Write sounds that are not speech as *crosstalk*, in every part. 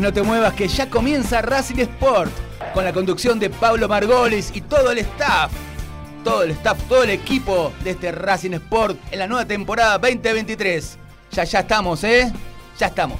No te muevas, que ya comienza Racing Sport con la conducción de Pablo Margolis y todo el staff. Todo el staff, todo el equipo de este Racing Sport en la nueva temporada 2023. Ya, ya estamos, ¿eh? Ya estamos.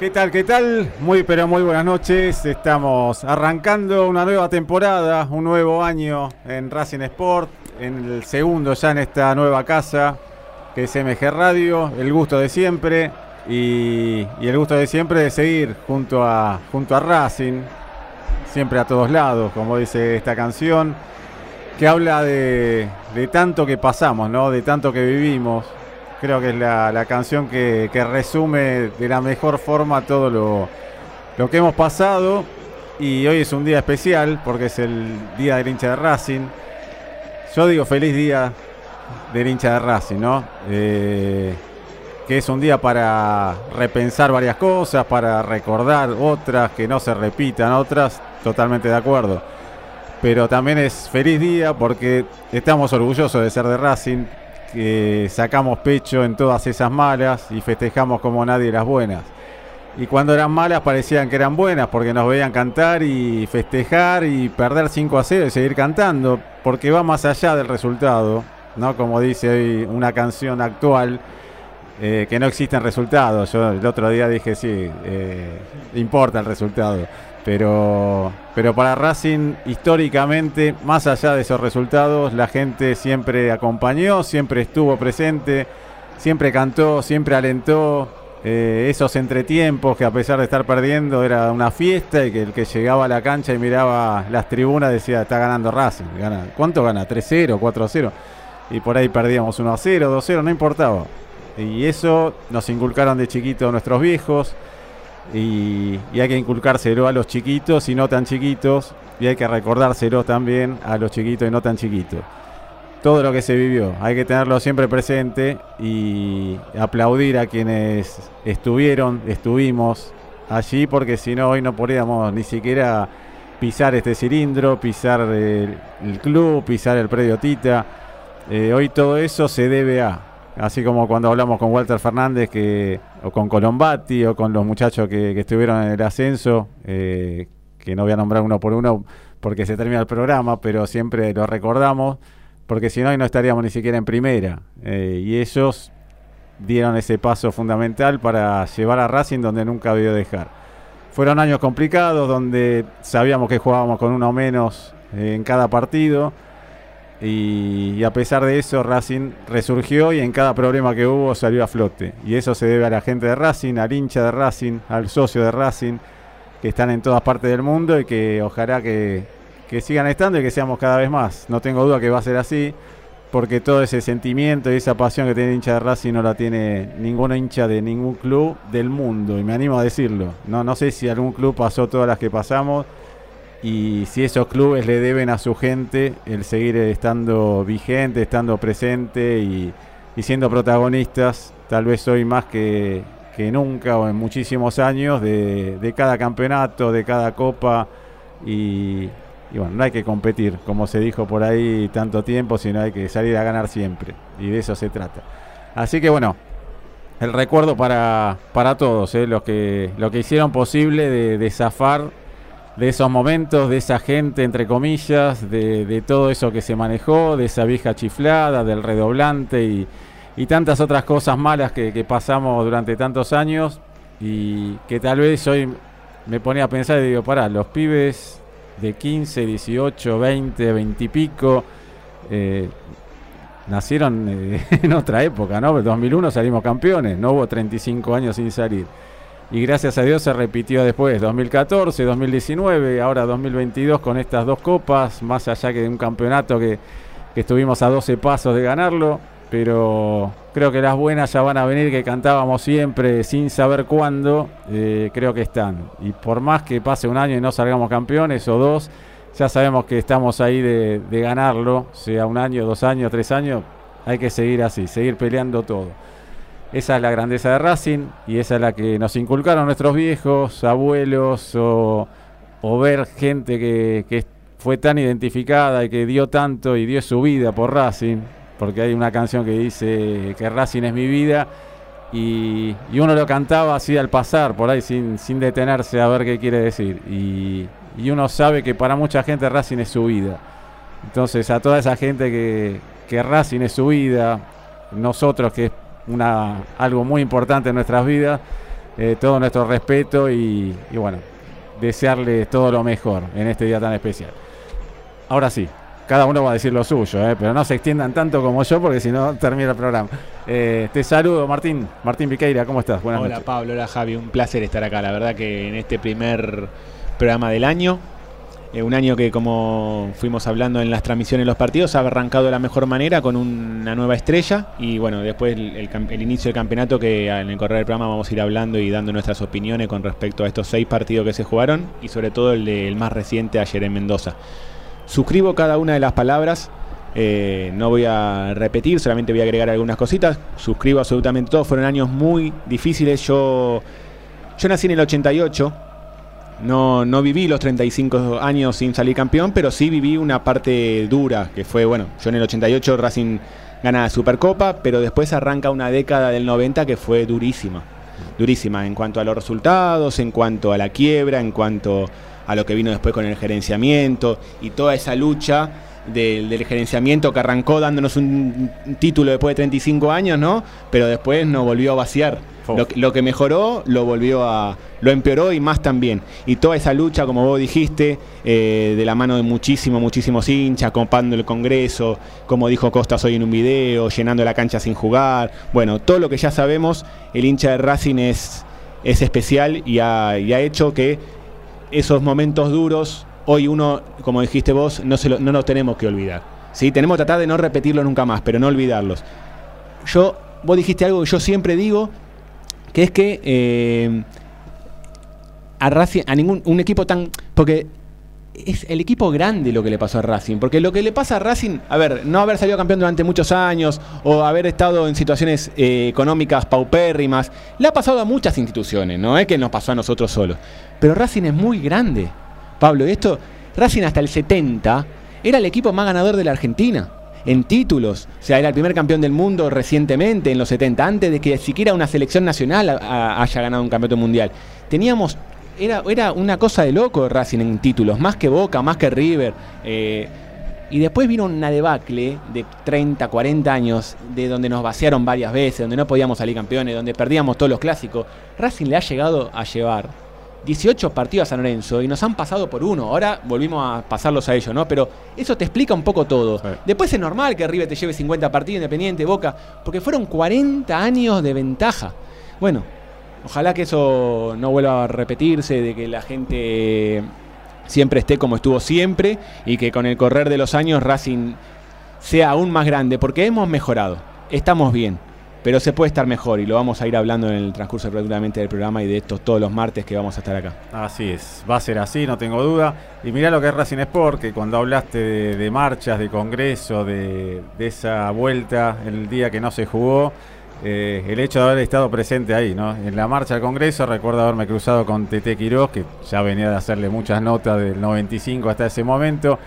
¿Qué tal? ¿Qué tal? Muy pero muy buenas noches. Estamos arrancando una nueva temporada, un nuevo año en Racing Sport, en el segundo ya en esta nueva casa que es MG Radio. El gusto de siempre y, y el gusto de siempre de seguir junto a, junto a Racing, siempre a todos lados, como dice esta canción, que habla de, de tanto que pasamos, ¿no? De tanto que vivimos, Creo que es la, la canción que, que resume de la mejor forma todo lo, lo que hemos pasado. Y hoy es un día especial porque es el día del hincha de Racing. Yo digo feliz día del hincha de Racing, ¿no? Eh, que es un día para repensar varias cosas, para recordar otras, que no se repitan otras, totalmente de acuerdo. Pero también es feliz día porque estamos orgullosos de ser de Racing, que sacamos pecho en todas esas malas y festejamos como nadie las buenas. Y cuando eran malas parecían que eran buenas porque nos veían cantar y festejar y perder 5 a 0 y seguir cantando, porque va más allá del resultado, ¿no? Como dice hoy una canción actual, eh, que no existen resultados. Yo el otro día dije, sí, eh, importa el resultado. Pero, pero para Racing, históricamente, más allá de esos resultados, la gente siempre acompañó, siempre estuvo presente, siempre cantó, siempre alentó. Eh, esos entretiempos que a pesar de estar perdiendo era una fiesta y que el que llegaba a la cancha y miraba las tribunas decía, está ganando Racing. Gana, ¿Cuánto gana? ¿3-0? ¿4-0? Y por ahí perdíamos 1-0, 2-0, no importaba. Y eso nos inculcaron de chiquitos nuestros viejos y, hay que inculcárselo a los chiquitos y no tan chiquitos y hay que recordárselo también a los chiquitos y no tan chiquitos. Todo lo que se vivió, hay que tenerlo siempre presente y aplaudir a quienes estuvieron, estuvimos allí, porque si no, hoy no podríamos ni siquiera pisar este cilindro, pisar el, club, pisar el predio Tita. Eh, hoy todo eso se debe a, Así como cuando hablamos con Walter Fernández que, o con Colombati o con los muchachos que, estuvieron en el ascenso, eh, que no voy a nombrar uno por uno porque se termina el programa, pero siempre lo recordamos, porque si no, no estaríamos ni siquiera en primera. Eh, y ellos dieron ese paso fundamental para llevar a Racing donde nunca debió dejar. Fueron años complicados donde sabíamos que jugábamos con uno menos eh, en cada partido y, a pesar de eso, Racing resurgió y en cada problema que hubo salió a flote. Y eso se debe a la gente de Racing, al hincha de Racing, al socio de Racing, que están en todas partes del mundo y que ojalá que, sigan estando y que seamos cada vez más. No tengo duda que va a ser así, porque todo ese sentimiento y esa pasión que tiene el hincha de Racing no la tiene ningún hincha de ningún club del mundo. Y me animo a decirlo. No, no sé si algún club pasó todas las que pasamos y si esos clubes le deben a su gente el seguir estando vigente, estando presente y, siendo protagonistas, tal vez hoy más que, nunca o en muchísimos años, de, cada campeonato, de cada copa y, bueno, no hay que competir, como se dijo por ahí tanto tiempo, sino hay que salir a ganar siempre y de eso se trata. Así que bueno, el recuerdo para, para todos, ¿eh? los, que, lo que hicieron posible de, de zafar de esos momentos, de esa gente, entre comillas, de, todo eso que se manejó, de esa vieja chiflada, del redoblante y, tantas otras cosas malas que, pasamos durante tantos años y que tal vez hoy me ponía a pensar y digo, pará, los pibes de 15, 18, 20, 20 y pico, nacieron eh, *laughs* en otra época, ¿no? En 2001 salimos campeones, no hubo 35 años sin salir y gracias a Dios se repitió después, 2014, 2019, ahora 2022 con estas dos copas, más allá que de un campeonato que, estuvimos a 12 pasos de ganarlo, pero creo que las buenas ya van a venir, que cantábamos siempre sin saber cuándo, eh, creo que están. Y por más que pase un año y no salgamos campeones o dos, ya sabemos que estamos ahí de, de ganarlo, sea un año, dos años, tres años, hay que seguir así, seguir peleando todo. Esa es la grandeza de Racing y esa es la que nos inculcaron nuestros viejos, abuelos o, ver gente que, fue tan identificada y que dio tanto y dio su vida por Racing, porque hay una canción que dice que Racing es mi vida y, uno lo cantaba así al pasar, por ahí sin, sin detenerse a ver qué quiere decir. Y, y, uno sabe que para mucha gente Racing es su vida. Entonces a toda esa gente que, que Racing es su vida, nosotros que una, algo muy importante en nuestras vidas. Eh, todo nuestro respeto y, bueno, desearles todo lo mejor en este día tan especial. Ahora sí, cada uno va a decir lo suyo, eh, pero no se extiendan tanto como yo porque si no termina el programa. Eh, te saludo, Martín. Martín Viqueira, ¿cómo estás? Buenas hola, Pablo, hola, Javi. Un placer estar acá. La verdad que en este primer programa del año eh, un año que, como fuimos hablando en las transmisiones de los partidos, ha arrancado de la mejor manera con una nueva estrella. Y bueno, después el, inicio del campeonato, que en el correr del programa vamos a ir hablando y dando nuestras opiniones con respecto a estos seis partidos que se jugaron y sobre todo el, del más reciente ayer en Mendoza. Suscribo cada una de las palabras. Eh, no voy a repetir, solamente voy a agregar algunas cositas. Suscribo absolutamente todo. Fueron años muy difíciles. Yo, yo nací en el 88 no, no viví los 35 años sin salir campeón, pero sí viví una parte dura, que fue, bueno, yo en el 88 Racing gana la Supercopa, pero después arranca una década del 90 que fue durísima. Durísima en cuanto a los resultados, en cuanto a la quiebra, en cuanto a lo que vino después con el gerenciamiento y toda esa lucha del, del gerenciamiento que arrancó dándonos un, título después de 35 años, ¿no? Pero después nos volvió a vaciar. Lo, que mejoró lo volvió a. lo empeoró y más también. Y toda esa lucha, como vos dijiste, eh, de la mano de muchísimos, muchísimos hinchas, copando el Congreso, como dijo Costas hoy en un video, llenando la cancha sin jugar. Bueno, todo lo que ya sabemos, el hincha de Racing es, es especial y ha, ha hecho que esos momentos duros, hoy uno, como dijiste vos, no, se lo, no tenemos que olvidar. ¿sí? Tenemos que tratar de no repetirlo nunca más, pero no olvidarlos. Yo, vos dijiste algo que yo siempre digo, que es que eh, a Racing, a ningún un equipo tan. Porque es el equipo grande lo que le pasó a Racing. Porque lo que le pasa a Racing, a ver, no haber salido campeón durante muchos años o haber estado en situaciones eh, económicas paupérrimas, le ha pasado a muchas instituciones, no es que nos pasó a nosotros solos. Pero Racing es muy grande, Pablo. Y esto, Racing hasta el 70 era el equipo más ganador de la Argentina. En títulos, o sea, era el primer campeón del mundo recientemente, en los 70, antes de que siquiera una selección nacional haya ganado un campeonato mundial. Teníamos era, era una cosa de loco Racing en títulos, más que Boca, más que River. eh, y después vino una debacle de 30, 40 años, de donde nos vaciaron varias veces, donde no podíamos salir campeones, donde perdíamos todos los clásicos. Racing le ha llegado a llevar 18 partidos a San Lorenzo y nos han pasado por uno. Ahora volvimos a pasarlos a ellos, ¿no? Pero eso te explica un poco todo. Sí. Después es normal que River te lleve 50 partidos independiente, Boca, porque fueron 40 años de ventaja. Bueno, ojalá que eso no vuelva a repetirse, de que la gente siempre esté como estuvo siempre y que con el correr de los años Racing sea aún más grande, porque hemos mejorado, estamos bien, pero se puede estar mejor y lo vamos a ir hablando en el transcurso regularmente del programa y de estos todos los martes que vamos a estar acá. Así es, va a ser así, no tengo duda. Y mirá lo que es Racing Sport, que cuando hablaste de, marchas, de congreso, de, esa vuelta el día que no se jugó, eh, el hecho de haber estado presente ahí, ¿no? En la marcha al congreso recuerdo haberme cruzado con Tete Quiroz, que ya venía de hacerle muchas notas del 95 hasta ese momento,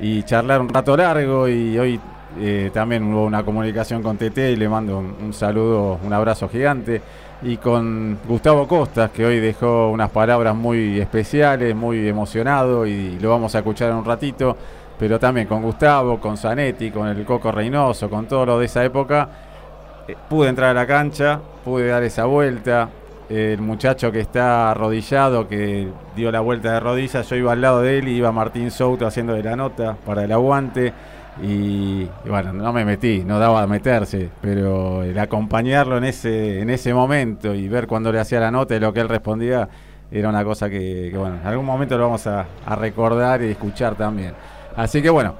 y charlar un rato largo y hoy eh, también hubo una comunicación con Tete y le mando un, un saludo, un abrazo gigante. Y con Gustavo Costas, que hoy dejó unas palabras muy especiales, muy emocionado y lo vamos a escuchar en un ratito. Pero también con Gustavo, con Zanetti, con el Coco Reynoso, con todo lo de esa época, eh, pude entrar a la cancha, pude dar esa vuelta. El muchacho que está arrodillado, que dio la vuelta de rodillas, yo iba al lado de él y iba Martín Souto haciendo de la nota para el aguante. Y, bueno, no me metí, no daba a meterse, pero el acompañarlo en ese, en ese momento y ver cuando le hacía la nota y lo que él respondía, era una cosa que, que, bueno, en algún momento lo vamos a recordar y escuchar también. Así que bueno,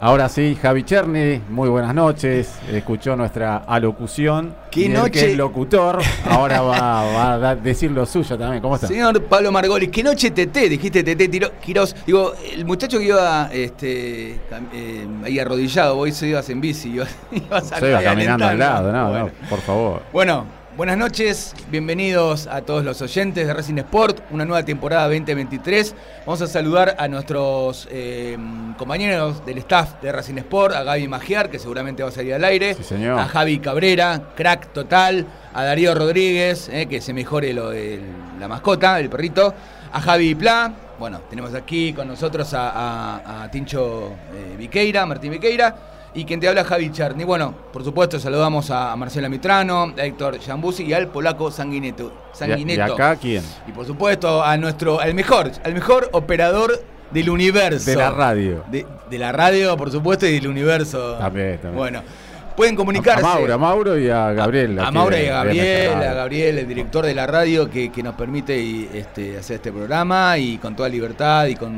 ahora sí, Javi Cherny, muy buenas noches, escuchó nuestra alocución. ¡Qué el noche! que es locutor, ahora va, va a decir lo suyo también. ¿Cómo está? Señor Pablo Margolis, ¿qué noche Tete? Dijiste Tete Quirós. Digo, el muchacho que iba este, eh, ahí arrodillado, vos se ibas en bici, *laughs* ibas, ibas Se iba caminando al lado, no, Bueno. no, por favor. Bueno, buenas noches, bienvenidos a todos los oyentes de Racing Sport, una nueva temporada 2023. Vamos a saludar a nuestros eh, compañeros del staff de Racing Sport, a Gaby Magiar, que seguramente va a salir al aire, Sí, señor. a Javi Cabrera, crack total, a Darío Rodríguez, eh, que se mejore lo de la mascota, el perrito, a Javi Pla, bueno, tenemos aquí con nosotros a, a- a Tincho eh, Viqueira, Martín Viqueira, y quien te habla Javi Charny. Bueno, por supuesto saludamos a Marcela Mitrano, a Héctor Jambusi y al polaco Sanguineto. ¿Y, a- Sanguineto. y acá quién? Y por supuesto a nuestro, al mejor, al mejor operador del universo. De la radio. De, de la radio, por supuesto, y del universo. También, también. Bueno, pueden comunicarse. A Mauro, a Mauro y a Gabriel. A Mauro y a Gabriel, a. Gabriel, el director de la radio que, que nos permite y, este, hacer este programa y con toda libertad y con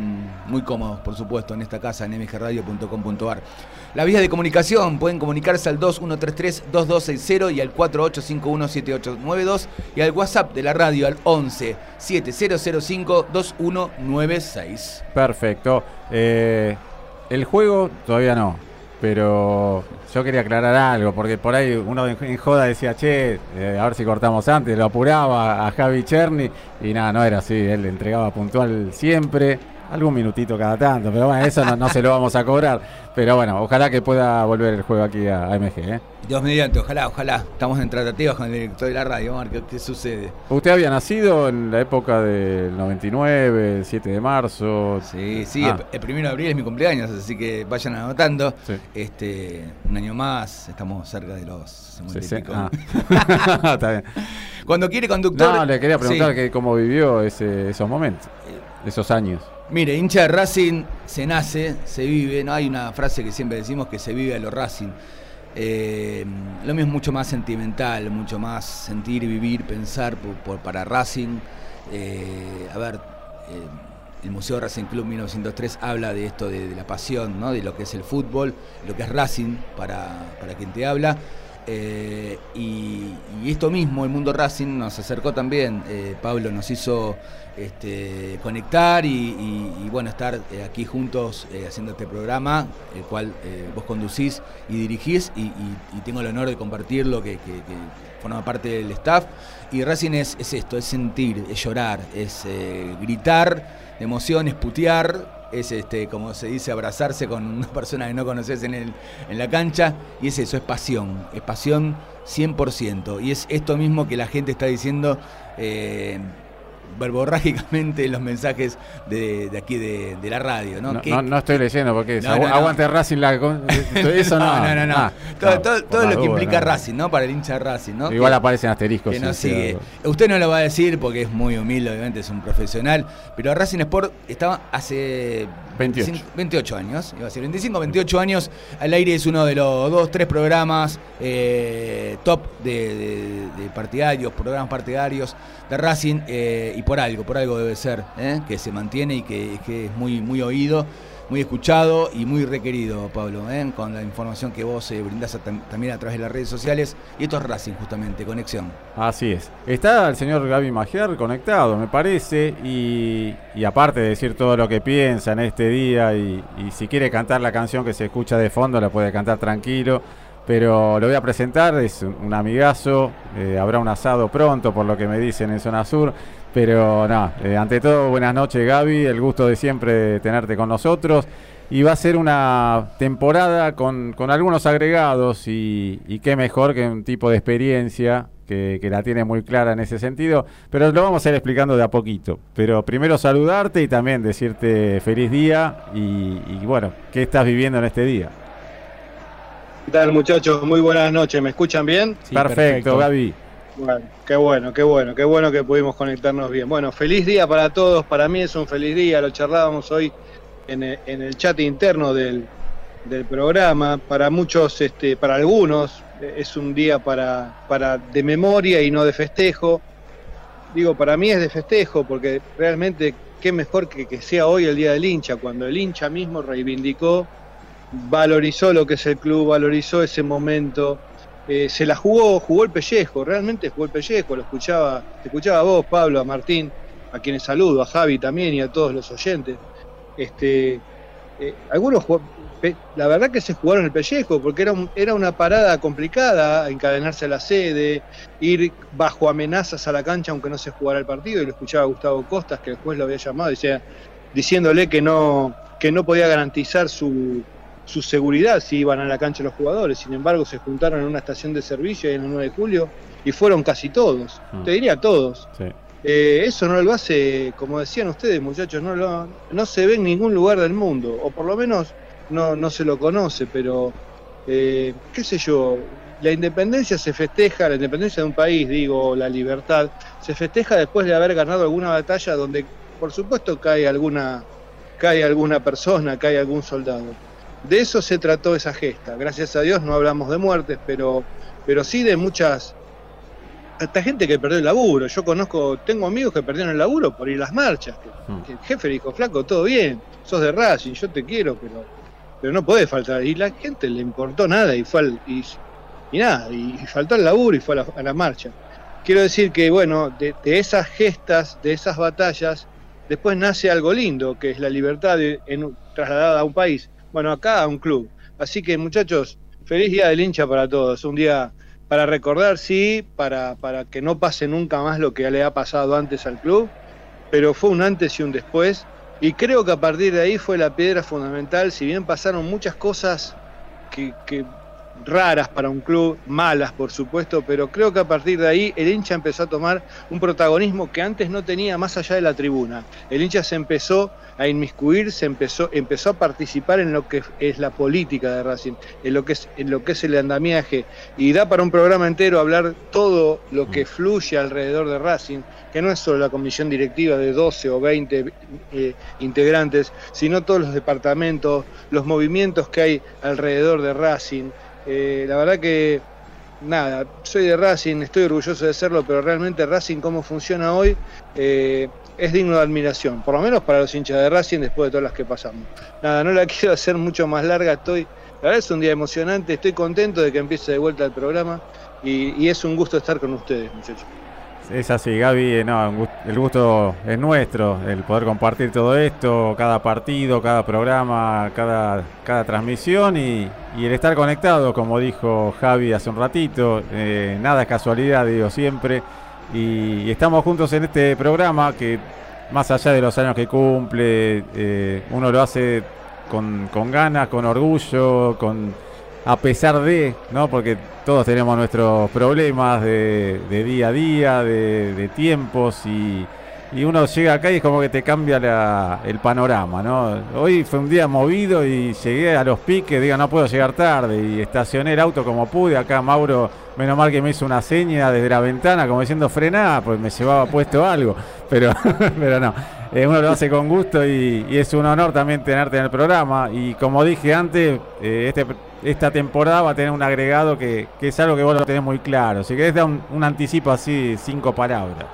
muy cómodos, por supuesto, en esta casa en mgradio.com.ar. La vía de comunicación pueden comunicarse al 2133-2260 y al 48517892 y al WhatsApp de la radio al 11 7005 2196. Perfecto. Eh, el juego todavía no, pero yo quería aclarar algo, porque por ahí uno en, joda decía, che, eh, a ver si cortamos antes, lo apuraba a Javi Cherny, y nada, no era así, él le entregaba puntual siempre, algún minutito cada tanto, pero bueno, eso no, no se lo vamos a cobrar. Pero bueno, ojalá que pueda volver el juego aquí a, a MG. ¿eh? Dios mediante, ojalá, ojalá. Estamos en tratativas con el director de la radio, ver qué, qué sucede. Usted había nacido en la época del 99, el 7 de marzo. Sí, sí, Ah. el, el primero de abril es mi cumpleaños, así que vayan anotando. Sí. Este, un año más, estamos cerca de los 50 y Sí, sí. pico. Ah. *laughs* Está bien. Cuando quiere conductor. No, le quería preguntar que cómo vivió ese- esos momentos, esos años. Mire, hincha de Racing se nace, se vive, no hay una frase que siempre decimos que se vive a lo Racing. Eh, lo mío es mucho más sentimental, mucho más sentir, vivir, pensar por- para Racing. Eh, a ver, eh, el Museo Racing Club 1903 habla de esto, de, la pasión, ¿no? de lo que es el fútbol, lo que es Racing para, para quien te habla. Y, esto mismo, el mundo Racing, nos acercó también. Pablo nos hizo este, conectar y, bueno, estar eh, aquí juntos eh, haciendo este programa, el cual eh, vos conducís y dirigís, y, tengo el honor de compartirlo, que, que- que forma parte del staff. Y Racing es, es esto, es sentir, es llorar, es gritar de emoción, es putear, es este, como se dice, abrazarse con una persona que no conoces en, en la cancha, y es eso, es pasión, es pasión 100%. Y es esto mismo que la gente está diciendo verborrágicamente en los mensajes de, de aquí de, de la radio. ¿no? No, no- no estoy leyendo porque No, aguante Racing la *laughs* eso no. no, no, no. Ah, todo todo- lo que implica. Racing, ¿no? Para el hincha de Racing, ¿no? Igual Que- aparecen asteriscos. que sí, no sí, sigue. algo. Usted no lo va a decir porque es muy humilde, obviamente es un profesional, pero Racing Sport estaba hace 28. 25 28 años, iba a decir 25, 28 años al aire es uno de los dos, tres programas eh, top de, de- de partidarios, programas partidarios de Racing eh, y por algo, por algo debe ser, ¿eh? que se mantiene y que, que es muy, muy oído. Muy escuchado y muy requerido, Pablo, ¿eh? con la información que vos eh, brindás también a través de las redes sociales. Y esto es Racing, justamente, conexión. Así es. Está el señor Gaby Magiar conectado, me parece, y, aparte de decir todo lo que piensa en este día, y, si quiere cantar la canción que se escucha de fondo, la puede cantar tranquilo, pero lo voy a presentar, es un, amigazo, habrá un asado pronto, por lo que me dicen en Zona Sur, pero nada, eh, ante todo, buenas noches Gaby, el gusto de siempre tenerte con nosotros. Y va a ser una temporada con, con algunos agregados y, y qué mejor que un tipo de experiencia que, que la tiene muy clara en ese sentido, pero lo vamos a ir explicando de a poquito. Pero primero saludarte y también decirte feliz día y, y bueno, ¿qué estás viviendo en este día? ¿Qué tal muchachos? Muy buenas noches, ¿me escuchan bien? Sí, perfecto, perfecto. Gaby. Bueno, qué bueno, qué bueno, qué bueno que pudimos conectarnos bien. Bueno, feliz día para todos, para mí es un feliz día, lo charlábamos hoy en el, en el chat interno del, programa, para muchos, este, para algunos es un día para, para de memoria y no de festejo. Digo, para mí es de festejo porque realmente qué mejor que, que sea hoy el día del hincha, cuando el hincha mismo reivindicó, valorizó lo que es el club, valorizó ese momento, eh, se la jugó, jugó el pellejo, realmente jugó el pellejo, lo escuchaba, te escuchaba a vos, Pablo, a Martín, a quienes saludo, a Javi también y a todos los oyentes. Este, eh, algunos la verdad que se jugaron el pellejo, porque era, era una parada complicada, encadenarse a la sede, ir bajo amenazas a la cancha aunque no se jugara el partido, y lo escuchaba Gustavo Costas, que después lo había llamado, decía, diciéndole que no, que no podía garantizar su, su seguridad si iban a la cancha los jugadores. Sin embargo, se juntaron en una estación de servicio en el 9 de julio y fueron casi todos, Mm. te diría todos. Sí. Eh, eso no lo hace, como decían ustedes, muchachos, no, lo, no se ve en ningún lugar del mundo, o por lo menos no, no se lo conoce, pero eh, qué sé yo, la independencia se festeja, la independencia de un país, digo, la libertad, se festeja después de haber ganado alguna batalla donde, por supuesto, cae alguna, cae alguna persona, cae algún soldado. De eso se trató esa gesta. Gracias a Dios no hablamos de muertes, pero, pero sí de muchas hasta gente que perdió el laburo. Yo conozco, tengo amigos que perdieron el laburo por ir a las marchas. Que, Mm. que el jefe le dijo, flaco, todo bien, sos de Racing, yo te quiero, pero, pero no podés faltar. Y la gente le importó nada y fue al, y, y nada, y, y faltó el laburo y fue a la, a la marcha. Quiero decir que, bueno, de, de esas gestas, de esas batallas, después nace algo lindo, que es la libertad de- en- trasladada a un país. Bueno, acá a un club. Así que, muchachos, feliz día del hincha para todos. Un día para recordar, sí, para, para que no pase nunca más lo que le ha pasado antes al club, pero fue un antes y un después Y creo que a partir de ahí fue la piedra fundamental, si bien pasaron muchas cosas que, que raras para un club, malas por supuesto, pero creo que a partir de ahí el hincha empezó a tomar un protagonismo que antes no tenía más allá de la tribuna. El hincha se empezó a inmiscuir, se empezó, empezó a participar en lo que es la política de Racing, en lo que es, en lo que es el andamiaje, y da para un programa entero hablar todo lo que fluye alrededor de Racing, que no es solo la comisión directiva de 12 o 20 eh, integrantes, sino todos los departamentos, los movimientos que hay alrededor de Racing. Eh, la verdad que, nada, soy de Racing, estoy orgulloso de serlo, pero realmente Racing, cómo funciona hoy, eh, es digno de admiración, por lo menos para los hinchas de Racing después de todas las que pasamos. Nada, no la *laughs* quiero hacer mucho más larga, estoy, la verdad es un día emocionante, estoy contento de que empiece de vuelta el programa y, y es un gusto estar con ustedes, muchachos. Es así, Gaby, eh, no, el gusto es nuestro, el poder compartir todo esto, cada partido, cada programa, cada, cada transmisión y, el estar conectado, como dijo Javi hace un ratito, eh, nada es casualidad, digo siempre, y, y estamos juntos en este programa que más allá de los años que cumple, eh, uno lo hace con, con ganas, con orgullo, con a pesar de, ¿no? Porque todos tenemos nuestros problemas de, día a día, de, tiempos y, uno llega acá y es como que te cambia el panorama, ¿no? Hoy fue un día movido y llegué a los piques, digo, no puedo llegar tarde y estacioné el auto como pude. Acá Mauro, menos mal que me hizo una seña desde la ventana como diciendo frená, pues me llevaba puesto algo, pero, *laughs* pero no. Eh, uno lo hace con gusto y, y es un honor también tenerte en el programa. Y como dije antes, eh, este, esta temporada va a tener un agregado que, que es algo que vos lo tenés muy claro. Si querés dar un, un anticipo así, cinco palabras.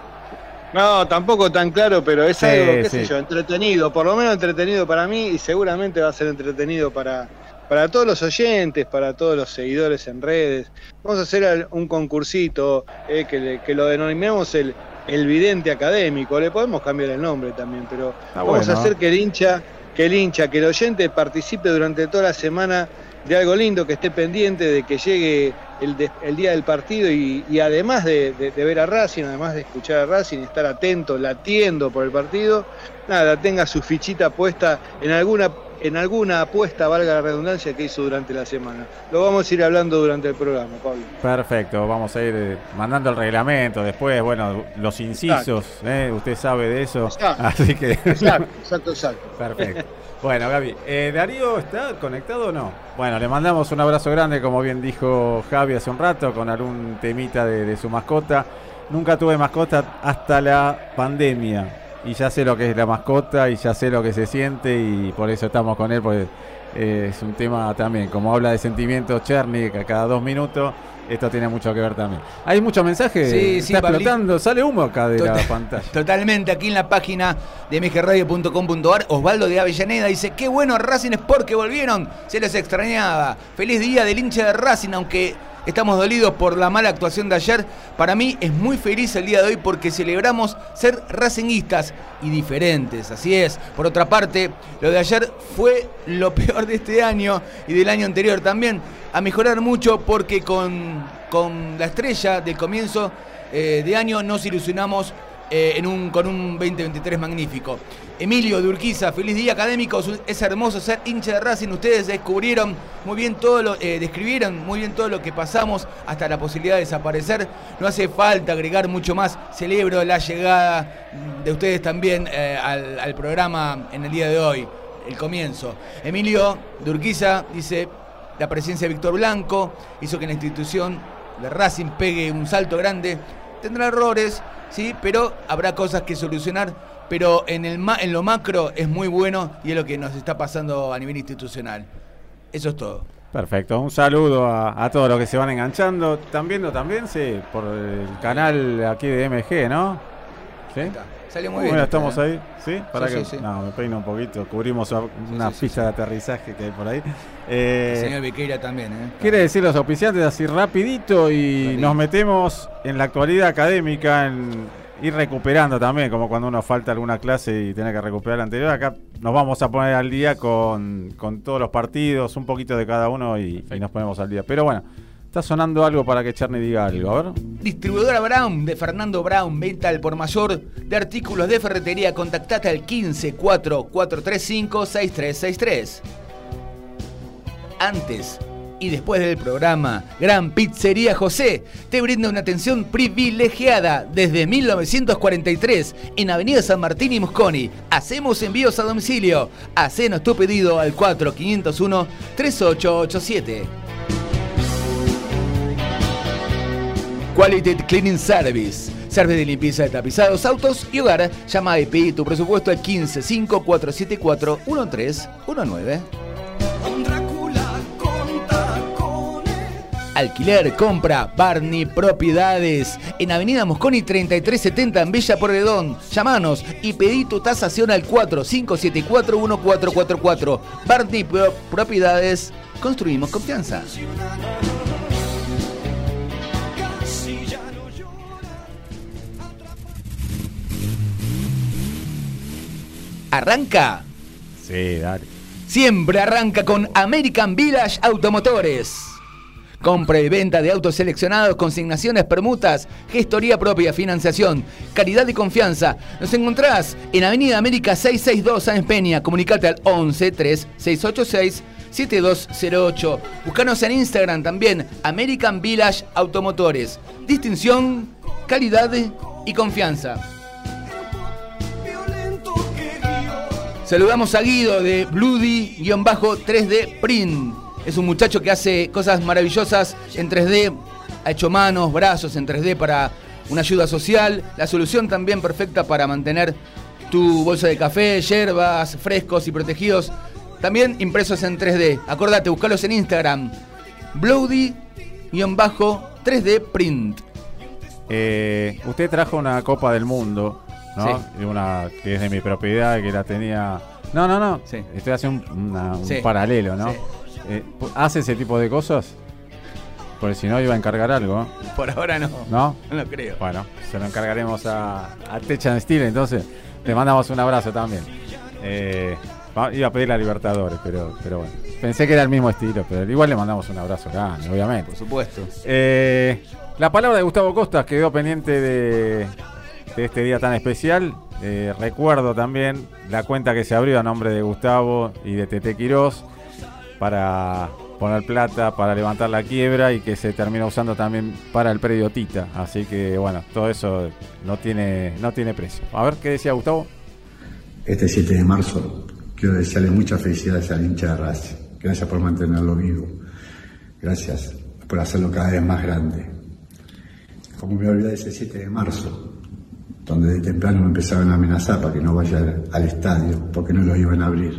No, tampoco tan claro, pero es Sí, algo, qué sí. sé yo, entretenido, por lo menos entretenido para mí y seguramente va a ser entretenido para, para todos los oyentes, para todos los seguidores en redes. Vamos a hacer un concursito eh, que, que lo denominemos el, el vidente académico, le podemos cambiar el nombre también, pero Está vamos bueno. a hacer que el hincha, que el hincha, que el oyente participe durante toda la semana de algo lindo, que esté pendiente de que llegue el, de- el día del partido y, y además de, de- de ver a Racing, además de escuchar a Racing, estar atento, latiendo por el partido, nada, tenga su fichita puesta en alguna, en alguna apuesta, valga la redundancia, que hizo durante la semana. Lo vamos a ir hablando durante el programa, Pablo. Perfecto, vamos a ir eh, mandando el reglamento después, bueno, los incisos, ¿eh? usted sabe de eso, Exacto. *laughs* así que Exacto, exacto, exacto. perfecto. Bueno, Gaby, eh, ¿Darío está conectado o no? Bueno, le mandamos un abrazo grande, como bien dijo Javi hace un rato, con algún temita de, de su mascota. Nunca tuve mascota hasta la pandemia y ya sé lo que es la mascota y ya sé lo que se siente y por eso estamos con él, porque eh, es un tema también, como habla de sentimientos Cherny, a cada dos minutos, esto tiene mucho que ver también. Hay muchos mensajes, Sí, está explotando, sale humo acá de la pantalla. Totalmente, aquí en la página de mgradio.com.ar, Osvaldo de Avellaneda dice, qué bueno Racing Sport que volvieron, se les extrañaba. Feliz día del hincha de Racing, aunque estamos dolidos por la mala actuación de ayer. Para mí es muy feliz el día de hoy porque celebramos ser racinguistas y diferentes, así es. Por otra parte, lo de ayer fue lo *laughs* peor de este año y del año anterior también. A mejorar mucho porque con, con la estrella del comienzo eh, de año nos ilusionamos eh, en un, con un 2023 magnífico. Emilio de Urquiza, feliz día académicos, es hermoso ser hincha de Racing, ustedes descubrieron muy bien todo lo, eh, describieron muy bien todo lo que pasamos hasta la posibilidad de desaparecer, no hace falta agregar mucho más, celebro la llegada de ustedes también eh, al, al programa en el día de hoy, el comienzo. Emilio de Urquiza dice, la presencia de Víctor Blanco hizo que la institución de Racing pegue un salto grande. Tendrá errores, sí, pero habrá cosas que solucionar. Pero en, el ma- en lo macro es muy bueno y es lo que nos está pasando a nivel institucional. Eso es todo. Perfecto, un saludo a, a todos los que se van enganchando. ¿Están viendo también? Sí, por el canal aquí de MG, ¿no? ¿Sí? Salió muy bueno, bien. estamos esto, ¿eh? ahí. ¿Sí? Para Sí, que. sí. No, me peino un poquito. Cubrimos una pista de aterrizaje que hay por ahí. El Eh, señor Bequeira también, ¿eh? Quiere decir los auspiciantes así rapidito y Rapidito. nos metemos en la actualidad académica, en ir recuperando también, como cuando uno falta alguna clase y tiene que recuperar la anterior. Acá nos vamos a poner al día con, con todos los partidos, un poquito de cada uno y, y nos ponemos al día. Pero bueno, Está sonando algo para que Charney diga algo, a ver. Distribuidora Brown de Fernando Brown, venta al por mayor de artículos de ferretería. Contactate al 15 4435 6363. Antes y después del programa, Gran Pizzería José te brinda una atención privilegiada desde 1943 en Avenida San Martín y Mosconi. Hacemos envíos a domicilio. Hacenos tu pedido al 4501 3887. Quality Cleaning Service. Service de limpieza de tapizados, autos y hogar. Llama y pedí tu presupuesto al 15 5474 1319. Alquiler, compra, Barney Propiedades. En Avenida Mosconi 3370 en Villa Porredón. Llámanos y pedí tu tasación al 45741444. Barney Pro- Propiedades. Construimos confianza. Arranca. Sí, dale. Siempre arranca con American Village Automotores. Compra y venta de autos seleccionados, consignaciones, permutas, gestoría propia, financiación, calidad y confianza. Nos encontrás en Avenida América 662 Sáenz Peña. Comunicate al 11 3 686 7208. Buscanos en Instagram también, American Village Automotores. Distinción, calidad y confianza. Saludamos a Guido de Bloody-3D Print. Es un muchacho que hace cosas maravillosas en 3D. Ha hecho manos, brazos en 3D para una ayuda social. La solución también perfecta para mantener tu bolsa de café, hierbas, frescos y protegidos. También impresos en 3D. Acordate, buscalos en Instagram. Bloody-3D Print. Eh, usted trajo una Copa del Mundo, ¿no? Sí. Una que es de mi propiedad, que la tenía... No, no, no. Sí. Estoy haciendo un, una- un Sí. paralelo, ¿no? Sí. Eh, ¿Hace ese tipo de cosas? Porque si no iba a encargar algo, Por ahora no. ¿no? No lo creo. Bueno, se lo encargaremos a, a Techan Steel, entonces le mandamos un abrazo también. Eh, iba a pedir la Libertadores, pero, pero bueno. Pensé que era el mismo estilo, pero igual le mandamos un abrazo grande, obviamente. Por supuesto. Eh, la palabra de Gustavo Costas quedó pendiente de, de este día tan especial. Eh, recuerdo también la cuenta que se abrió a nombre de Gustavo y de Tete Quirós para poner plata, para levantar la quiebra y que se termina usando también para el predio Tita. Así que bueno, todo eso no tiene, no tiene precio. A ver qué decía Gustavo. Este 7 de marzo quiero desearle muchas felicidades al hincha de Racing. Gracias por mantenerlo vivo. Gracias por hacerlo cada vez más grande. Como me olvidé ese 7 de marzo, donde de temprano me empezaban a amenazar para que no vaya al- estadio, porque no lo iban a abrir,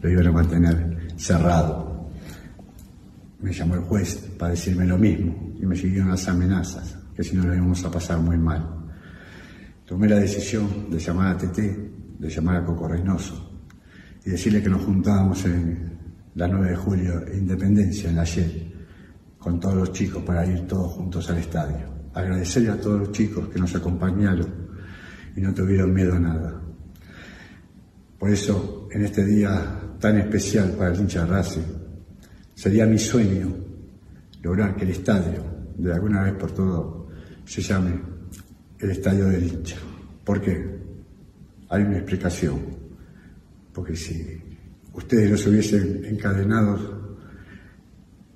lo iban a mantener cerrado. Me llamó el juez para decirme lo mismo y me siguieron las amenazas, que si no lo íbamos a pasar muy mal. Tomé la decisión de llamar a Tete, de llamar a Coco Reynoso y decirle que nos juntábamos en la 9 de julio, en Independencia, en la Shell, con todos los chicos para ir todos juntos al estadio. Agradecerle a todos los chicos que nos acompañaron y no tuvieron miedo a nada. Por eso, en este día tan especial para el hincha Racing, sería mi sueño lograr que el estadio, de alguna vez por todo, se llame el estadio del hincha. ¿Por qué? Hay una explicación. Porque si ustedes no se hubiesen encadenado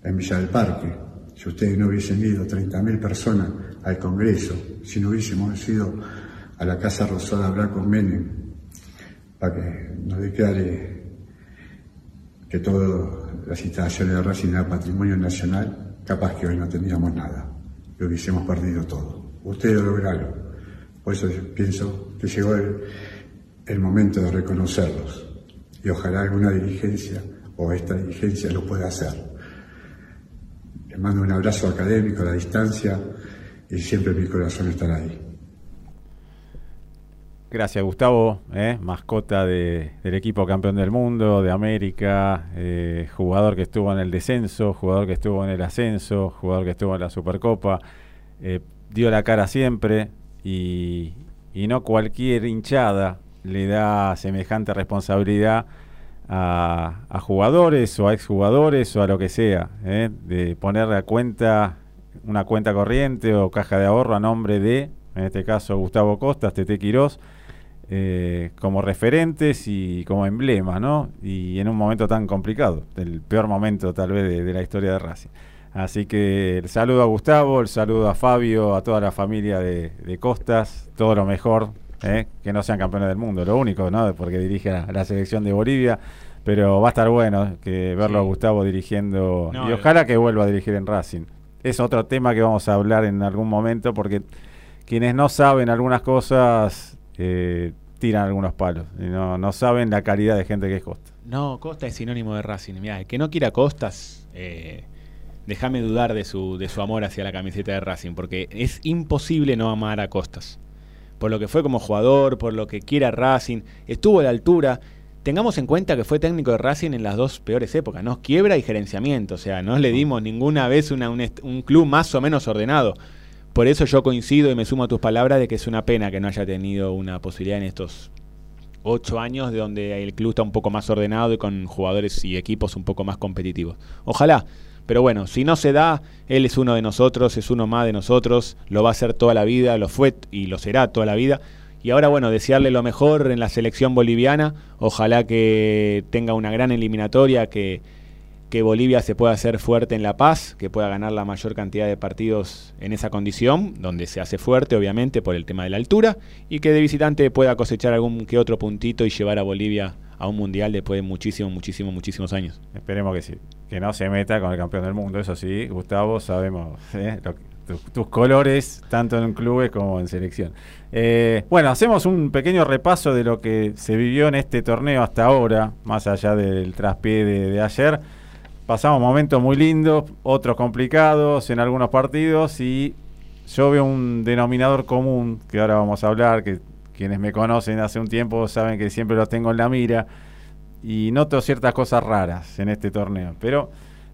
en Villa del Parque, si ustedes no hubiesen ido 30.000 personas al Congreso, si no hubiésemos ido a la Casa Rosada a hablar con Menem para que nos declare que todas las instalaciones de Racing eran patrimonio nacional, capaz que hoy no tendríamos nada, y hubiésemos perdido todo. Ustedes lo lograron. Por eso pienso que llegó el, el momento de reconocerlos. Y ojalá alguna dirigencia o esta dirigencia lo pueda hacer. Les mando un abrazo académico a la distancia y siempre mi corazón estará ahí. Gracias, Gustavo, eh, mascota de- del equipo campeón del mundo, de América, eh, jugador que estuvo en el descenso, jugador que estuvo en el ascenso, jugador que estuvo en la Supercopa, eh, dio la cara siempre y, no cualquier hinchada le da semejante responsabilidad a, jugadores o a exjugadores o a lo que sea, ¿eh? de ponerle a cuenta una cuenta corriente o caja de ahorro a nombre de, en este caso, Gustavo Costas, Tete Quirós, eh, como referentes y como emblemas, ¿no? Y en un momento tan complicado, el peor momento tal vez de, de la historia de Racing. Así que el saludo a Gustavo, el saludo a Fabio, a toda la familia de, de Costas, todo lo mejor, ¿eh? que no sean campeones del mundo, lo único, ¿no? Porque dirige a la selección de Bolivia, pero va a estar bueno que verlo a. Gustavo dirigiendo No, y eh. ojalá que vuelva a dirigir en Racing. Es otro tema que vamos a hablar en algún momento porque quienes no saben algunas cosas eh, tiran algunos palos y no, no saben la calidad de gente que es Costa. No, Costa es sinónimo de Racing. Mirá, el que no quiera Costas, eh, déjame dudar de su, de su amor hacia la camiseta de Racing, porque es imposible no amar a Costas. Por lo que fue como jugador, por lo que quiera Racing, estuvo a la altura. Tengamos en cuenta que fue técnico de Racing en las dos peores épocas, ¿no? Quiebra y gerenciamiento, o sea, no le dimos ninguna vez un club más o menos ordenado. Por eso yo coincido y me sumo a tus palabras de que es una pena que no haya tenido una posibilidad en estos ocho años de donde el club está un poco más ordenado y con jugadores y equipos un poco más competitivos. Ojalá. Pero bueno, si no se da, él es uno de nosotros, es uno más de nosotros, lo va a hacer toda la vida, lo fue y lo será toda la vida. Y ahora, bueno, desearle lo mejor en la selección boliviana. Ojalá que tenga una gran eliminatoria, que, que Bolivia se pueda hacer fuerte en La Paz, que pueda ganar la mayor cantidad de partidos en esa condición, donde se hace fuerte, obviamente, por el tema de la altura, y que de visitante pueda cosechar algún que otro puntito y llevar a Bolivia a un mundial después de muchísimos, muchísimos, muchísimos años. Esperemos que sí. Que no se meta con el campeón del mundo, eso sí, Gustavo, sabemos ¿eh? tus, colores, tanto en clubes como en selección. Eh, bueno, hacemos un pequeño repaso de lo que se vivió en este torneo hasta ahora, más allá del traspié de ayer. Pasamos momentos muy lindos, otros complicados en algunos partidos y yo veo un denominador común que ahora vamos a hablar, que quienes me conocen hace un tiempo saben que siempre los tengo en la mira y noto ciertas cosas raras en este torneo. Pero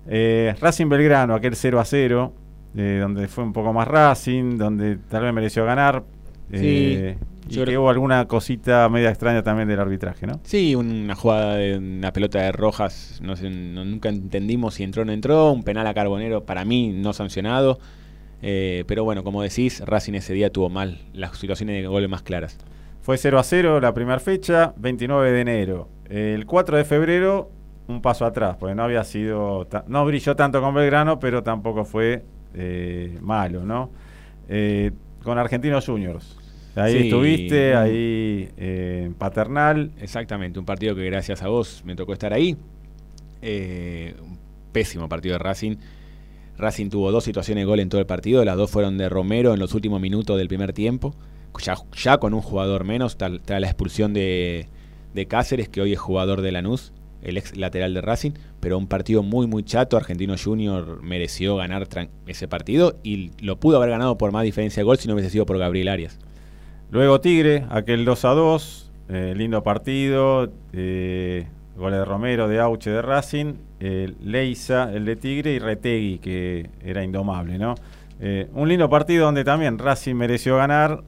eh, Racing Belgrano, aquel 0 a 0, eh, donde fue un poco más Racing, donde tal vez mereció ganar. eh, y yo que creo- hubo alguna cosita media extraña también del arbitraje, ¿no? Sí, una jugada de una pelota de Rojas, no sé, no- nunca entendimos si entró o no entró, un penal a Carbonero para mí no sancionado, eh, pero bueno, como decís, Racing ese día tuvo mal las situaciones de goles más claras. Fue 0 a 0 la primera fecha, 29 de enero. El 4 de febrero, un paso atrás, porque no había sido. No brilló tanto con Belgrano, pero tampoco fue eh, malo, ¿no? Eh, con Argentinos Juniors. Ahí Sí. estuviste, ahí eh, Paternal. Exactamente, un partido que gracias a vos me tocó estar ahí. Eh, un pésimo partido de Racing. Racing tuvo dos situaciones de gol en todo el partido, las dos fueron de Romero en los últimos minutos del primer tiempo, ya, ya con un jugador menos, tras la expulsión de, de Cáceres, que hoy es jugador de Lanús, el ex lateral de Racing, pero un partido muy muy chato, Argentino Junior mereció ganar ese partido y lo pudo haber ganado por más diferencia de gol si no hubiese sido por Gabriel Arias. Luego Tigre, aquel 2 a 2. eh, lindo partido. eh, goles de Romero, de Auche, de Racing. eh, Leiza, el de Tigre. Y Retegui, que era indomable, ¿no? Eh, un lindo partido donde también Racing mereció ganar.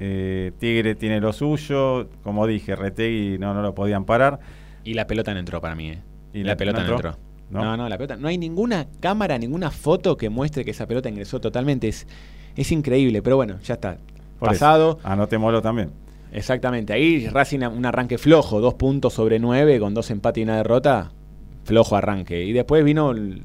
eh, Tigre tiene lo suyo. Como dije, Retegui no, no lo podían parar. Y la pelota no entró para mí, ¿eh? ¿Y la, la- pelota no no entró? entró. ¿No? ¿No? no, la pelota. No hay ninguna cámara, ninguna foto que muestre que esa pelota ingresó totalmente. Es, es increíble, pero bueno, ya está. Por eso, Pasado. Anotémoslo también. Exactamente. Ahí Racing un arranque flojo, dos puntos sobre nueve, con dos empates y una derrota. Flojo arranque. Y después vino el-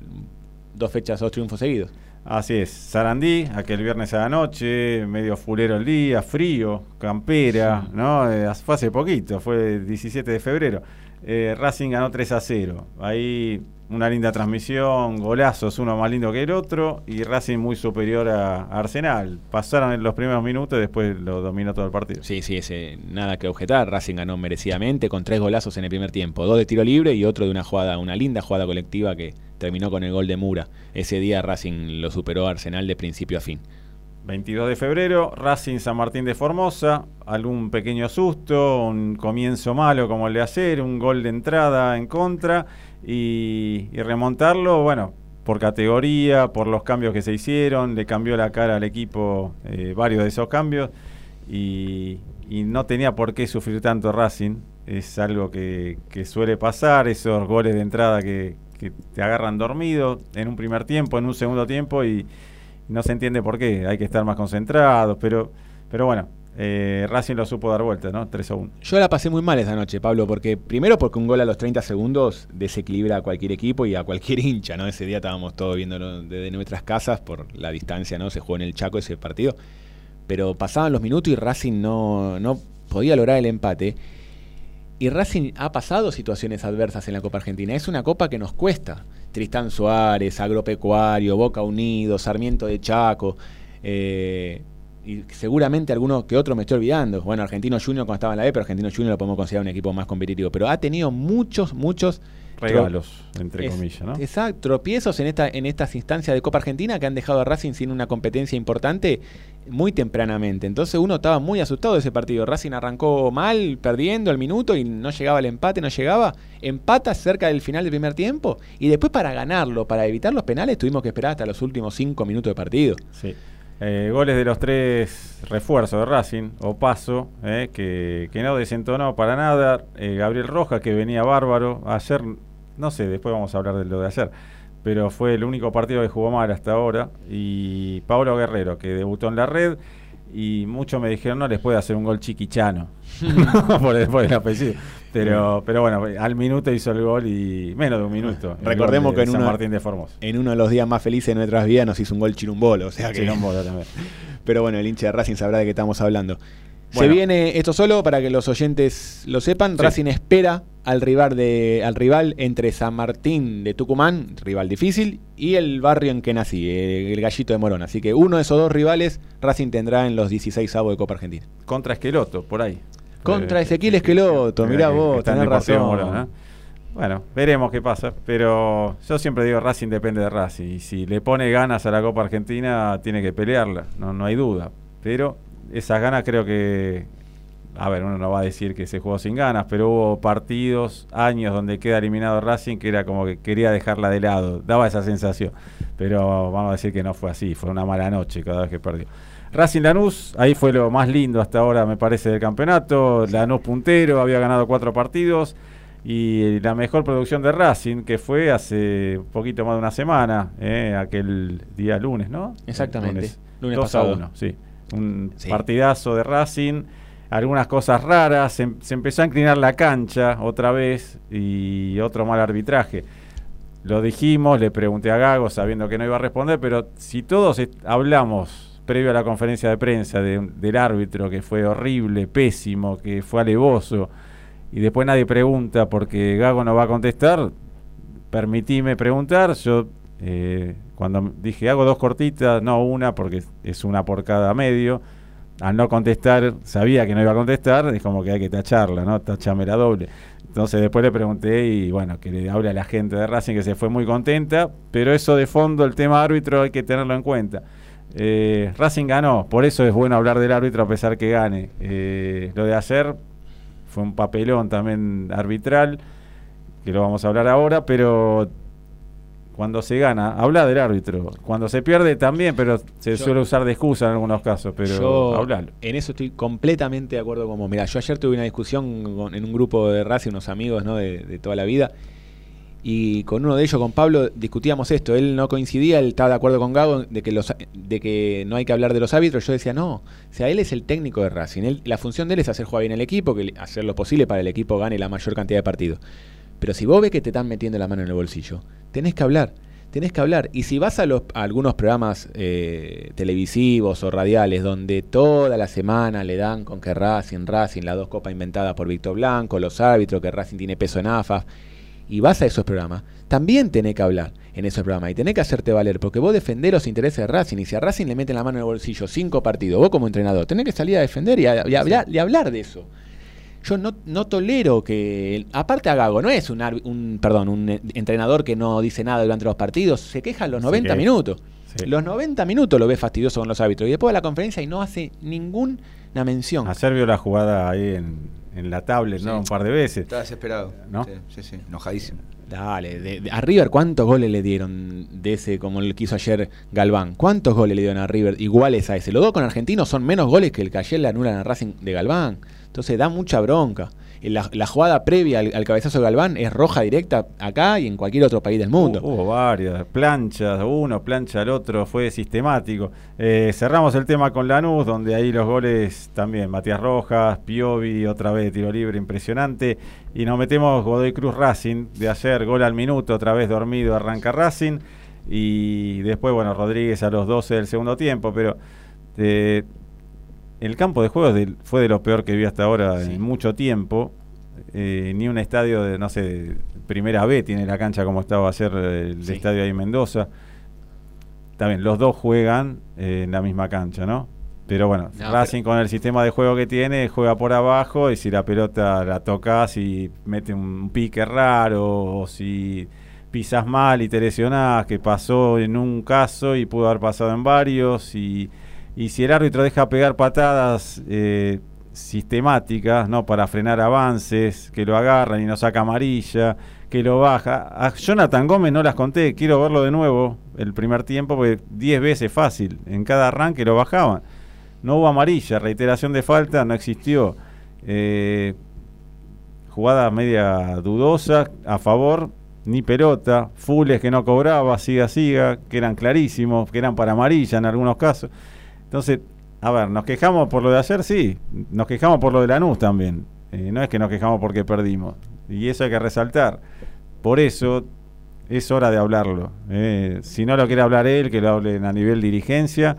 dos fechas, dos triunfos seguidos. Así es, Sarandí, aquel viernes a la noche, medio fulero el día, frío, campera, ¿no? Eh, fue hace poquito, fue el 17 de febrero. Eh, Racing ganó 3 a 0. Ahí una linda transmisión, golazos, uno más lindo que el otro, y Racing muy superior a, Arsenal. Pasaron los primeros minutos y después lo dominó todo el partido. Sí, sí, ese, nada que objetar. Racing ganó merecidamente con tres golazos en el primer tiempo. Dos de tiro libre y otro de una jugada, una linda jugada colectiva que terminó con el gol de Mura. Ese día Racing lo superó a Arsenal de principio a fin. 22 de febrero, Racing San Martín de Formosa, algún pequeño susto, un comienzo malo como el de ayer, un gol de entrada en contra y, remontarlo, bueno, por categoría, por los cambios que se hicieron, le cambió la cara al equipo eh, varios de esos cambios y, no tenía por qué sufrir tanto Racing. Es algo que, suele pasar, esos goles de entrada que te agarran dormido en un primer tiempo, en un segundo tiempo y no se entiende por qué. Hay que estar más concentrados, pero, pero bueno, eh, Racing lo supo dar vuelta, ¿no? 3 a 1. Yo la pasé muy mal esa noche, Pablo, porque primero porque un gol a los 30 segundos desequilibra a cualquier equipo y a cualquier *laughs* hincha, ¿no? Ese día estábamos todos viéndolo desde nuestras casas por la distancia, ¿no? Se jugó en el Chaco ese partido. Pero pasaban los minutos y Racing no, no podía lograr el empate. Y Racing ha pasado situaciones adversas en la Copa Argentina. Es una copa que nos cuesta. Tristán Suárez, Agropecuario, Boca Unido, Sarmiento de Chaco. eh, y seguramente alguno que otro me estoy olvidando. Bueno, Argentino Junior cuando estaba en la B, pero Argentino Junior lo podemos considerar un equipo más competitivo. Pero ha tenido muchos, muchos Regalos, entre es- comillas, ¿no? Exacto, tropiezos en, esta, en estas instancias de Copa Argentina que han dejado a Racing sin una competencia importante muy tempranamente. Entonces uno estaba muy asustado de ese partido. Racing arrancó mal, perdiendo el minuto y no llegaba el empate, no llegaba. Empata cerca del final del primer tiempo y después para ganarlo, para evitar los penales, tuvimos que esperar hasta los últimos cinco minutos de partido. Sí. Eh, goles de los tres refuerzos de Racing, o paso, eh, que, que no desentonó para nada. Eh, Gabriel Rojas, que venía bárbaro. Ayer, no sé, después vamos a hablar de lo de ayer. Pero fue el único partido que jugó mal hasta ahora. Y Pablo Guerrero, que debutó en la red. Y muchos me dijeron, no les puede hacer un gol chiquichano. *laughs* *laughs* por, el, por el apellido. Pero, pero bueno, al minuto hizo el gol y menos de un minuto. Recordemos que en San una- Martín de Formosa. En uno de los días más felices de nuestras vidas nos hizo un gol chirumbolo. O sea que Chirombola también. *laughs* Pero bueno, el hincha de Racing sabrá de qué estamos hablando. Se viene esto solo para que los oyentes lo sepan. Sí. Racing espera al rival de al rival entre San Martín de Tucumán, rival difícil, y el barrio en que nací, el Gallito de Morón. Así que uno de esos dos rivales Racing tendrá en los 16 avos de Copa Argentina. Contra Esqueloto, por ahí. Contra Eh, Ezequiel que- Esqueloto, que- mirá vos, tenés razón. Morón, ¿eh? Bueno, veremos qué pasa. Pero yo siempre digo, Racing depende de Racing. Y si le pone ganas a la Copa Argentina, tiene que pelearla. No, no hay duda. Pero esas ganas creo que... A ver, uno no va a decir que se jugó sin ganas, pero hubo partidos, años donde queda eliminado Racing que era como que quería dejarla de lado. Daba esa sensación. Pero vamos a decir que no fue así. Fue una mala noche cada vez que perdió. Racing Lanús, ahí fue lo más lindo hasta ahora, me parece, del campeonato. Lanús puntero, había ganado cuatro partidos. Y la mejor producción de Racing, que fue hace un poquito más de una semana, eh, aquel día lunes, ¿no? Exactamente, lunes 2 pasado. a 1, sí. Un Sí. partidazo de Racing, algunas cosas raras, se, se empezó a inclinar la cancha otra vez y otro mal arbitraje. Lo dijimos, le pregunté a Gago sabiendo que no iba a responder, pero si todos hablamos previo a la conferencia de prensa de del árbitro que fue horrible, pésimo, que fue alevoso, y después nadie pregunta porque Gago no va a contestar, permitíme preguntar, yo eh, cuando dije hago dos cortitas, no una porque es una por cada medio, al no contestar, sabía que no iba a contestar, es como que hay que tacharla, ¿no? Tachame la doble. Entonces después le pregunté y bueno, que le hable a la gente de Racing que se fue muy contenta, pero eso de fondo, el tema árbitro hay que tenerlo en cuenta. Eh, Racing ganó, por eso es bueno hablar del árbitro a pesar que gane. Eh, lo de ayer fue un papelón también arbitral, que lo vamos a hablar ahora, pero cuando se gana, habla del árbitro. Cuando se pierde también, pero se Yo- suele usar de excusa en algunos casos, pero yo hablalo. en eso estoy completamente de acuerdo con vos. Mira, yo ayer tuve una discusión con- en un grupo de Racing, unos amigos ¿no? de, de toda la vida, y con uno de ellos, con Pablo, discutíamos esto. Él no coincidía, él estaba de acuerdo con Gago de que, los, de que no hay que hablar de los árbitros. Yo decía, no, o sea, él es el técnico de Racing. Él- la función de él es hacer jugar bien el equipo, que hacer lo posible para que el equipo gane la mayor cantidad de partidos. Pero si vos ves que te están metiendo la mano en el bolsillo, tenés que hablar. Tenés que hablar. Y si vas a, los, algunos programas eh, televisivos o radiales donde toda la semana le dan con que Racing, Racing, la dos copas inventadas por Víctor Blanco, los árbitros, que Racing tiene peso en AFA, y vas a esos programas, también tenés que hablar en esos programas y tenés que hacerte valer, porque vos defendés los intereses de Racing y si a Racing le meten la mano en el bolsillo cinco partidos, vos como entrenador, tenés que salir a defender y, a- y y hablar de eso. Yo no, no tolero que. Aparte a Gago, no es un, un perdón, un eh, entrenador que no dice nada durante los partidos, se queja los Se 90 queja. minutos. Sí. Los 90 minutos lo ve fastidioso con los árbitros. Y después de la conferencia y no hace ninguna mención. Ayer vio la jugada ahí en, en la tablet, ¿no? Un par de veces. Estaba desesperado. ¿No? Sí, sí, sí, enojadísimo. Dale, de- de- a River cuántos goles le dieron de ese como el que hizo ayer Galván. ¿Cuántos goles le dieron a River iguales a ese? Los dos con Argentinos son menos goles que el que ayer le anulan a Racing de Galván. Entonces da mucha bronca. Y La, jugada previa al, al cabezazo de Galván es roja directa acá y en cualquier otro país del mundo. Hubo varias, planchas, uno, plancha al otro, fue sistemático. Eh, cerramos el tema con Lanús, donde ahí los goles también, Matías Rojas, Piovi, otra vez tiro libre impresionante. Y nos metemos Godoy Cruz Racing, de ayer, gol al minuto, otra vez dormido, arranca Racing. Y después, bueno, Rodríguez a los 12 del segundo tiempo, pero eh, el campo de juegos del- fue de lo peor que vi hasta ahora Sí. en mucho tiempo. Eh, ni un estadio de, no sé, de primera B tiene la cancha como estaba ayer el Sí. estadio ahí en Mendoza. Está bien, los dos juegan eh, en la misma cancha, ¿no? Pero bueno, No, Racing con el sistema de juego que tiene, juega por abajo y si la pelota la tocas y mete un pique raro o si pisas mal y te lesionás, que pasó en un caso y pudo haber pasado en varios y, y si el árbitro deja pegar patadas eh, sistemáticas, ¿no? Para frenar avances, que lo agarran y no saca amarilla, que lo baja. A Jonathan Gómez no las conté, quiero verlo de nuevo el primer tiempo, porque 10 veces fácil, en cada arranque lo bajaban. No hubo amarilla, reiteración de falta, no existió. Eh, jugada media dudosa, a favor, ni pelota, Fules que no cobraba, siga, siga, que eran clarísimos, que eran para amarilla en algunos casos. Entonces, a ver, nos quejamos por lo de ayer, sí, nos quejamos por lo de Lanús también. Eh, no es que nos quejamos porque perdimos. Y eso hay que resaltar. Por eso es hora de hablarlo. Eh, si no lo quiere hablar él, que lo hablen a nivel dirigencia.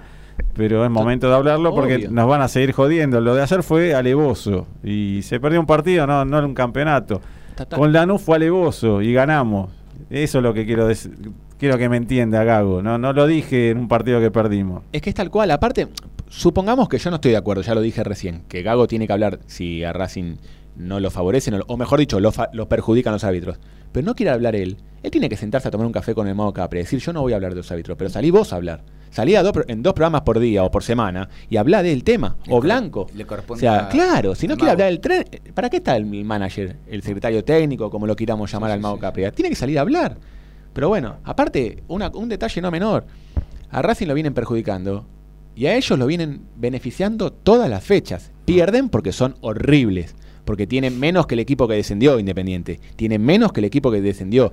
Pero es momento de hablarlo porque Obvio. nos van a seguir jodiendo. Lo de ayer fue alevoso. Y se perdió un partido, no, no era un campeonato. Ta, ta. Con Lanús fue alevoso y ganamos. Eso es lo que quiero dec- quiero que me entienda, Gago. No, no lo dije en un partido que perdimos. Es que es tal cual. Aparte, supongamos que yo no estoy de acuerdo, ya lo dije recién, que Gago tiene que hablar si a Racing no lo favorecen, o, o mejor dicho, lo, fa- lo perjudican los árbitros. Pero no quiere hablar él. Él tiene que sentarse a tomar un café con el Mago Capri y decir, yo no voy a hablar de los árbitros, pero salí vos a hablar. Salí a dos pro- en dos programas por día o por semana y habla del tema. Le o blanco. le O corresponde sea, a- claro, si no quiere hablar del tren, ¿para qué está el manager, el secretario técnico, como lo queramos llamar Sí, al sí, Mago sí, Capri? Tiene que salir a hablar. Pero bueno, aparte, una- un detalle no menor. A Racing lo vienen perjudicando y a ellos lo vienen beneficiando todas las fechas. Pierden porque son horribles, porque tienen menos que el equipo que descendió Independiente, tienen menos que el equipo que descendió.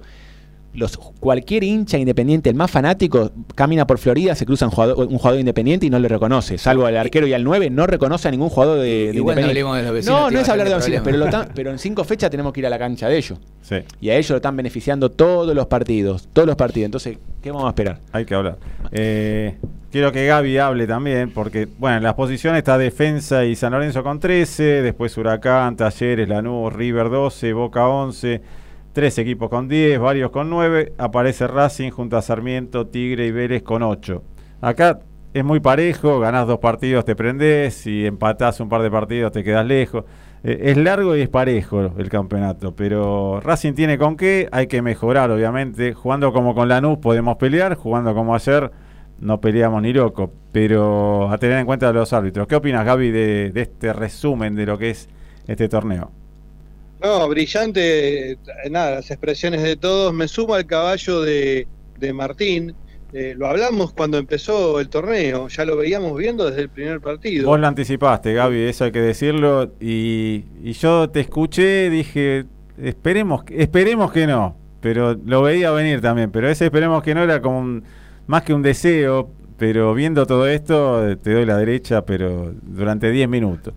Los, cualquier hincha independiente, el más fanático, camina por Florida, se cruza un jugador, un jugador independiente y no le reconoce. Salvo al arquero y al 9, no reconoce a ningún jugador de, de Igual no Independiente. hablemos de los vecinos, no, es hablar de tener vecinos, pero, lo tan- pero en cinco fechas tenemos que ir a la cancha de ellos. Sí, Y a ellos lo están beneficiando todos los partidos, todos los partidos. Entonces, ¿qué vamos a esperar? hay que hablar. Eh, quiero que Gaby hable también, porque, bueno, en las posiciones está Defensa y San Lorenzo con 13, después Huracán, Talleres, Lanús, River 12, Boca 11, tres equipos con 10, varios con 9, aparece Racing junto a Sarmiento, Tigre y Vélez con 8. Acá es muy parejo, ganás dos partidos te prendés, si empatás un par de partidos te quedas lejos. Eh, es largo y es parejo el campeonato, pero Racing tiene con qué, hay que mejorar obviamente. Jugando como con Lanús podemos pelear, jugando como ayer no peleamos ni loco, pero a tener en cuenta los árbitros. ¿Qué opinas Gaby de este resumen de lo que es este torneo? No, brillante, eh, nada, las expresiones de todos. Me sumo al caballo de, de Martín. Eh, lo hablamos cuando empezó el torneo, ya lo veíamos viendo desde el primer partido. Vos lo anticipaste, Gaby, eso hay que decirlo. Y, y yo te escuché, dije, esperemos, esperemos que no. Pero lo veía venir también. Pero ese esperemos que no era como un- más que un deseo. Pero viendo todo esto, te doy la derecha, pero durante 10 minutos.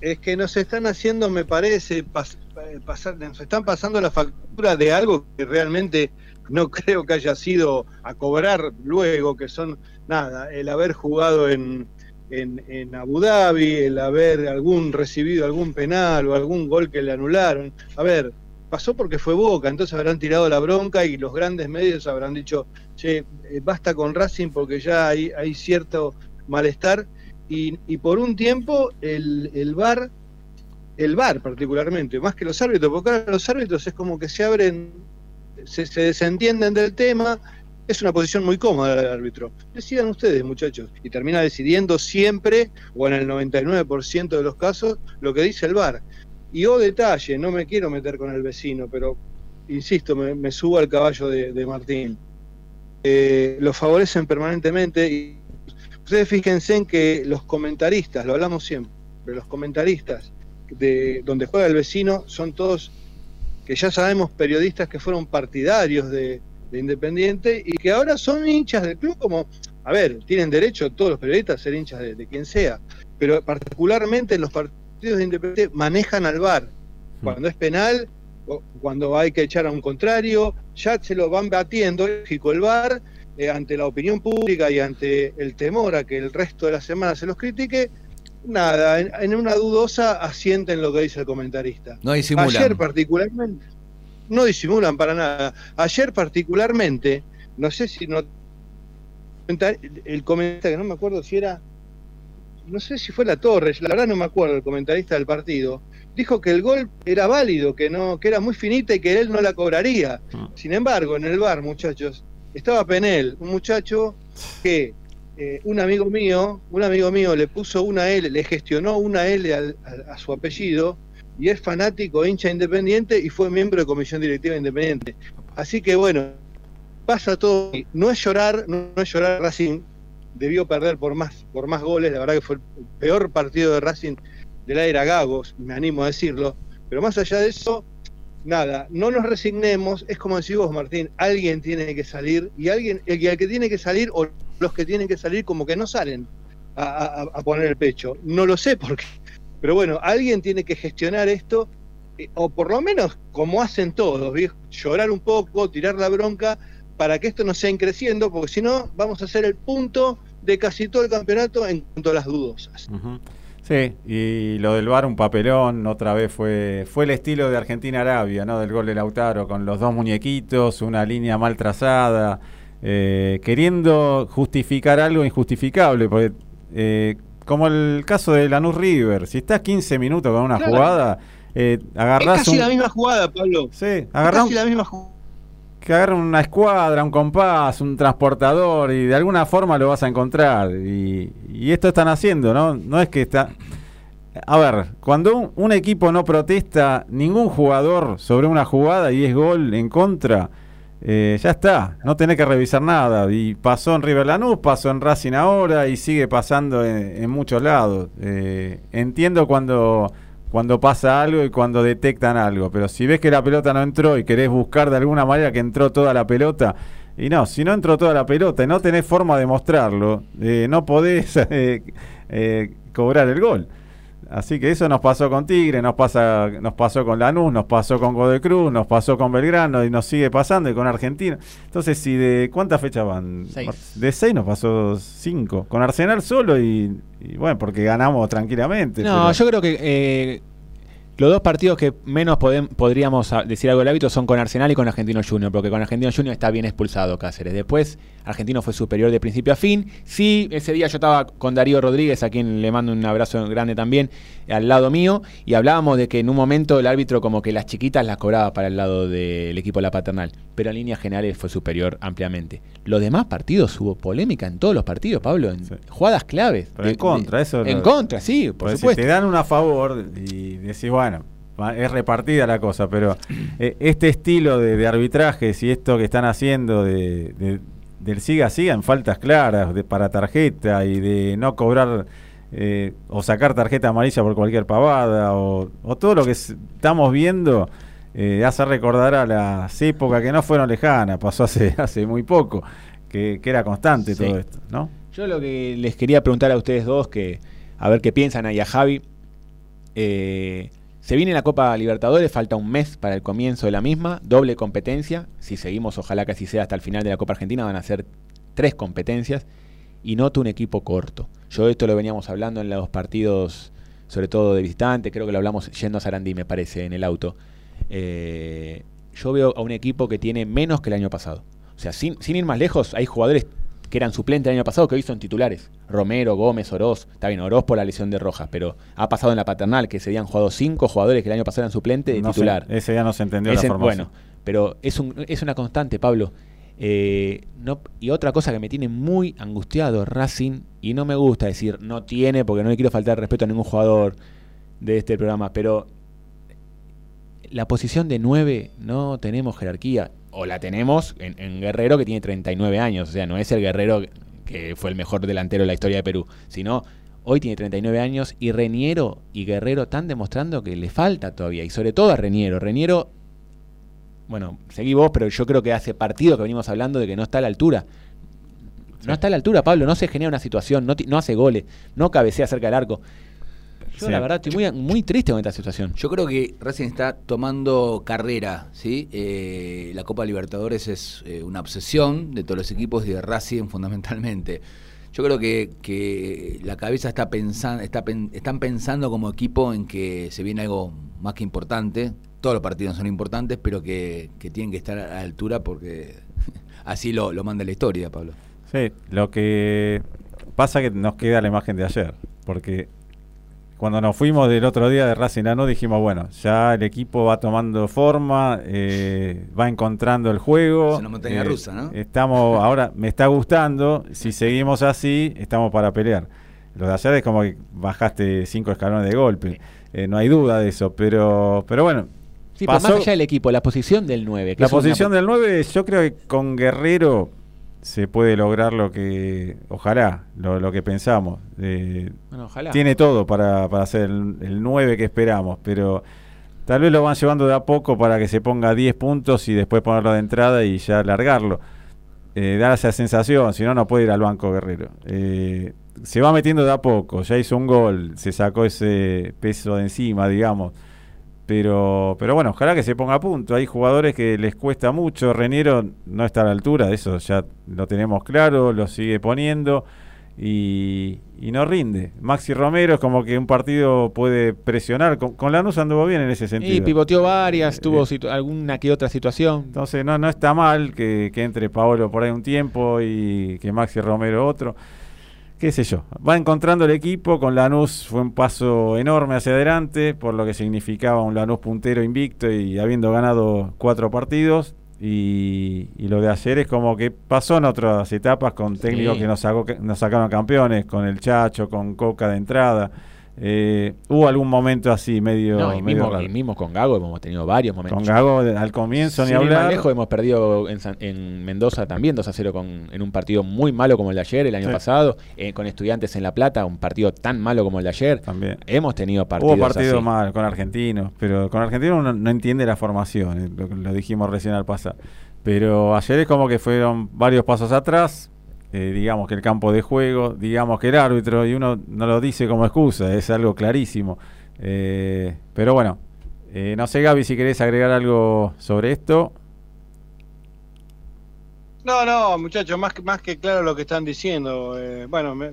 Es que nos están haciendo, me parece, eh, pasar, nos están pasando la factura de algo que realmente no *laughs* creo que haya sido a cobrar luego, que son, nada, el haber jugado en, en, en Abu Dhabi, el haber algún recibido algún penal o algún gol que le anularon. A ver, pasó porque fue Boca, entonces habrán tirado la bronca y los grandes medios habrán dicho, che, eh, basta con Racing porque ya hay cierto malestar y, y por un tiempo el, el VAR, el VAR particularmente, más que los árbitros, porque ahora los árbitros es como que se abren, se, se desentienden del tema, es una posición muy cómoda del árbitro. Decidan ustedes, muchachos, y termina decidiendo siempre, o en el 99% de los casos, lo que dice el VAR. Y o detalle, no me quiero meter con el vecino, pero insisto, me, me subo al caballo de, de Martín. Eh, lo favorecen permanentemente y ustedes fíjense en que los comentaristas, lo hablamos siempre, los comentaristas de donde juega el vecino son todos que ya sabemos periodistas que fueron partidarios de, de Independiente y que ahora son hinchas del club como, a ver, tienen derecho todos los periodistas a ser hinchas de, de quien sea, pero particularmente en los partidos de Independiente manejan al VAR. Cuando es penal, o cuando hay que echar a un contrario, ya se lo van batiendo, lógico, el VAR, eh, ante la opinión pública y ante el temor a que el resto de la semana se los critique, nada, en, en una dudosa asienten lo que dice el comentarista. No disimulan. Ayer particularmente, no disimulan para nada. Ayer particularmente, no sé si no el comentarista que no me acuerdo si era no sé si fue la Torres, la verdad no me acuerdo el comentarista del partido, dijo que el gol era válido, que no, que era muy finita y que él no la cobraría. Sin embargo, en el bar, muchachos, estaba Penel, un muchacho que eh, un amigo mío, un amigo mío le puso una L, le gestionó una L al- a, su apellido y es fanático, hincha independiente y fue miembro de comisión directiva independiente. Así que bueno, pasa todo. No es llorar, no, no es llorar. Racing debió perder por más, por más goles. La verdad que fue el peor partido de Racing de la era Gagos, me animo a decirlo. Pero más allá de eso, nada, no nos resignemos. Es como decís vos, Martín, alguien tiene que salir y alguien, el, el que tiene que salir o los que tienen que salir como que no salen a, poner el pecho. No lo sé por qué. Pero bueno, alguien tiene que gestionar esto, eh, o por lo menos como hacen todos, llorar un poco, tirar la bronca, para que esto no sea creciendo, porque si no, vamos a hacer el punto de casi todo el campeonato en cuanto a las dudosas. Sí, y lo del VAR un papelón, otra vez fue fue el estilo de Argentina-Arabia, ¿no? Del gol de Lautaro, con los dos muñequitos, una línea mal trazada, eh, queriendo justificar algo injustificable, porque eh, como el caso de Lanús River, si estás 15 minutos con una Claro. jugada, eh, Es agarrás casi un... la misma jugada, Pablo. Sí, Es agarrás casi un- la misma jugada. Que agarren una escuadra, un compás, un transportador y de alguna forma lo vas a encontrar. Y, esto están haciendo, ¿no? No es que está... A ver, cuando un, equipo no protesta ningún jugador sobre una jugada y es gol en contra, eh, ya está, no tenés que revisar nada. Y pasó en River Lanús, pasó en Racing ahora y sigue pasando en, en muchos lados. Eh, entiendo cuando, cuando pasa algo y cuando detectan algo, pero si ves que la pelota no entró y querés buscar de alguna manera que entró toda la pelota, y no, si no entró toda la pelota y no tenés forma de mostrarlo, eh, no podés *laughs* eh, eh, cobrar el gol. Así que eso nos pasó con Tigre, nos pasa, nos pasó con Lanús, nos pasó con Godoy Cruz, nos pasó con Belgrano y nos sigue pasando y con Argentina. Entonces, si de cuántas fechas van? Seis. De seis nos pasó cinco. Con Arsenal solo y, y bueno, porque ganamos tranquilamente. No, pero- yo creo que eh, los dos partidos que menos podríamos a- decir algo del hábito son con Arsenal y con Argentino Junior, porque con Argentino Junior está bien expulsado Cáceres. Después, Argentino fue superior de principio a fin. Sí, ese día yo estaba con Darío Rodríguez, a quien le mando un abrazo grande también, al lado mío, y hablábamos de que en un momento el árbitro como que las chiquitas las cobraba para el lado del equipo de la paternal, pero en líneas generales fue superior ampliamente. Los demás partidos hubo polémica en todos los partidos, Pablo, en Sí. jugadas claves. Pero en contra, eso En lo- contra, sí, por Porque supuesto. Si te dan una a favor y decís, bueno, va- es repartida la cosa, pero eh, este estilo de, de arbitrajes y esto que están haciendo de, de- del siga siga en faltas claras de, para tarjeta y de no cobrar eh, o sacar tarjeta amarilla por cualquier pavada o, o todo lo que estamos viendo eh, hace recordar a las épocas que no fueron lejanas, pasó hace, *laughs* hace muy poco, que, que era constante Sí. todo esto, ¿no? Yo lo que les quería preguntar a ustedes dos, que a ver qué piensan ahí a Javi. Eh, se viene la Copa Libertadores, falta un mes para el comienzo de la misma, doble competencia. Si seguimos, ojalá que así sea hasta el final de la Copa Argentina, van a ser tres competencias y noto un equipo corto. Yo esto lo veníamos hablando en los partidos, sobre todo de visitante, creo que lo hablamos yendo a Sarandí, me parece, en el auto. Eh, yo veo a un equipo que tiene menos que el año pasado. O sea, sin, sin ir más lejos, hay jugadores que eran suplentes el año pasado que hoy son titulares. Romero, Gómez, Oroz. Está bien, Oroz por la lesión de Rojas, pero ha pasado en la paternal que se habían jugado cinco jugadores que el año pasado eran suplentes de No titular. ese ya no se entendió Ese- la formación. bueno, pero es, un- es una constante, Pablo. Eh, no, y otra cosa que me tiene muy angustiado, Racing, y no me gusta decir no tiene, porque no le quiero faltar respeto a ningún jugador de este programa, pero la posición de 9 no tenemos jerarquía. O la tenemos en, en Guerrero que tiene 39 años. O sea, no es el Guerrero que fue el mejor delantero de la historia de Perú. Sino hoy tiene 39 años y Reniero y Guerrero están demostrando que le falta todavía. Y sobre todo a Reniero. Reniero, bueno, seguí vos, pero yo creo que hace partido que venimos hablando de que no está a la altura. No está a la altura, Pablo, no se genera una situación, no, no hace goles, no cabecea cerca del arco. Yo Sí. la verdad estoy muy, muy triste con esta situación. Yo creo que Racing está tomando carrera, ¿sí? Eh, la Copa Libertadores es eh, una obsesión de todos los equipos y de Racing fundamentalmente. Yo creo que, que la cabeza está pensando, está pen- están pensando como equipo en que se viene algo más que importante. Todos los partidos son importantes, pero que, que tienen que estar a la altura porque *laughs* así lo, lo manda la historia, Pablo. Sí, lo que pasa que nos queda la imagen de ayer, porque cuando nos fuimos del otro día de Racing Lanús dijimos, bueno, ya el equipo va tomando forma, eh, va encontrando el juego. Es una montaña eh, rusa, ¿no? Estamos, *laughs* ahora me está gustando, si seguimos así, estamos para pelear. Lo de ayer es como que bajaste cinco escalones de golpe, eh, no hay duda de eso, pero, pero bueno. Sí, pero pasó- más allá del equipo, la posición del 9. que la una- posición del 9, yo creo que con Guerrero se puede lograr lo que, ojalá, lo, lo que pensamos. Eh, Bueno, ojalá. tiene todo para, para ser el, el 9 que esperamos, pero tal vez lo van llevando de a poco para que se ponga 10 puntos y después ponerlo de entrada y ya largarlo. Eh, dar esa sensación, si no, no puede ir al banco Guerrero. Eh, se va metiendo de a poco, ya hizo un gol, se sacó ese peso de encima, digamos. Pero, pero bueno, ojalá que se ponga a punto. Hay jugadores que les cuesta mucho. Reniero no está a la altura, eso ya lo tenemos claro, lo sigue poniendo y, y no rinde. Maxi Romero es como que un partido puede presionar. Con, con Lanús anduvo bien en ese sentido. Y pivoteó varias, tuvo Eh, alguna que otra situación. Entonces no, no está mal que, que entre Paolo por ahí un tiempo y que Maxi Romero otro. Qué sé yo. Va encontrando el equipo. Con Lanús fue un paso enorme hacia adelante por lo que significaba un Lanús puntero invicto y habiendo ganado cuatro partidos. Y, y lo de ayer es como que pasó en otras etapas con técnicos Sí. que nos, sacó, nos sacaron campeones, con el Chacho, con Coca de entrada. Eh, hubo algún momento así medio, No, y medio mismo, y mismo con Gago hemos tenido varios momentos. Con Gago al comienzo Sin ni más hablar. lejos hemos perdido en, San- en Mendoza también 2 a 0 con, en un partido muy malo como el de ayer, el año Sí. pasado, eh, con estudiantes en La Plata, un partido tan malo como el de ayer. También. Hemos tenido partidos Hubo partidos mal con argentinos, pero con argentinos uno no entiende la formación, eh, lo, lo dijimos recién al pasar. Pero ayer es como que fueron varios pasos atrás, eh, digamos que el campo de juego, digamos que el árbitro, y uno no lo dice como excusa, es algo clarísimo. Eh, pero bueno, eh, no sé Gaby si querés agregar algo sobre esto. No, no, muchachos, más, más que claro lo que están diciendo. Bueno, me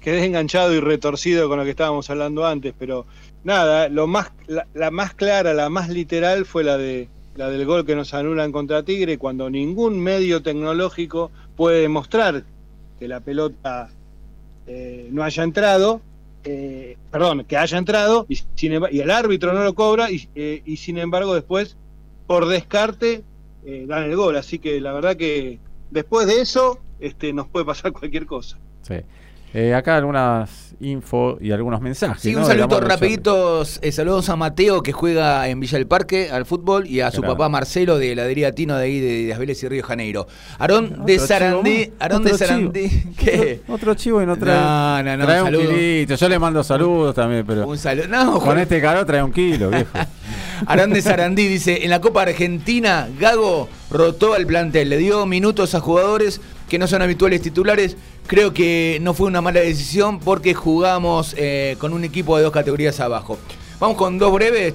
quedé enganchado y retorcido con lo que estábamos hablando antes, pero nada, lo más, la, la más clara, la más literal fue la de la del gol que nos anulan contra Tigre, cuando ningún medio tecnológico puede demostrar que la pelota eh, no haya entrado, eh, perdón, que haya entrado y, sin y el árbitro no lo cobra y, eh, y sin embargo después, por descarte, dan el gol. Así que la verdad que después de eso este, nos puede pasar *laughs* cualquier cosa. Sí. Acá algunas info y algunos mensajes. Sí, un Charlie. rapiditos. eh, saludos a Mateo que juega en Villa del Parque al fútbol y a su Claro. papá Marcelo de heladería Tino de ahí de, Las Vélez y Río de Janeiro. Aarón de Sarandí. Aarón de Sarandí. *laughs* ¿Qué? Otro, otro chivo y no trae. No, no, no, trae un saludo. kilito. Yo le mando saludos también, pero. Un saludo. No, Con este calor trae un kilo, viejo. *laughs* Arán de Sarandí dice, en la Copa Argentina, Gago rotó al plantel, le dio minutos a jugadores que no son habituales titulares. Creo que no fue una mala decisión porque jugamos eh, con un equipo de dos categorías abajo. Vamos con dos breves.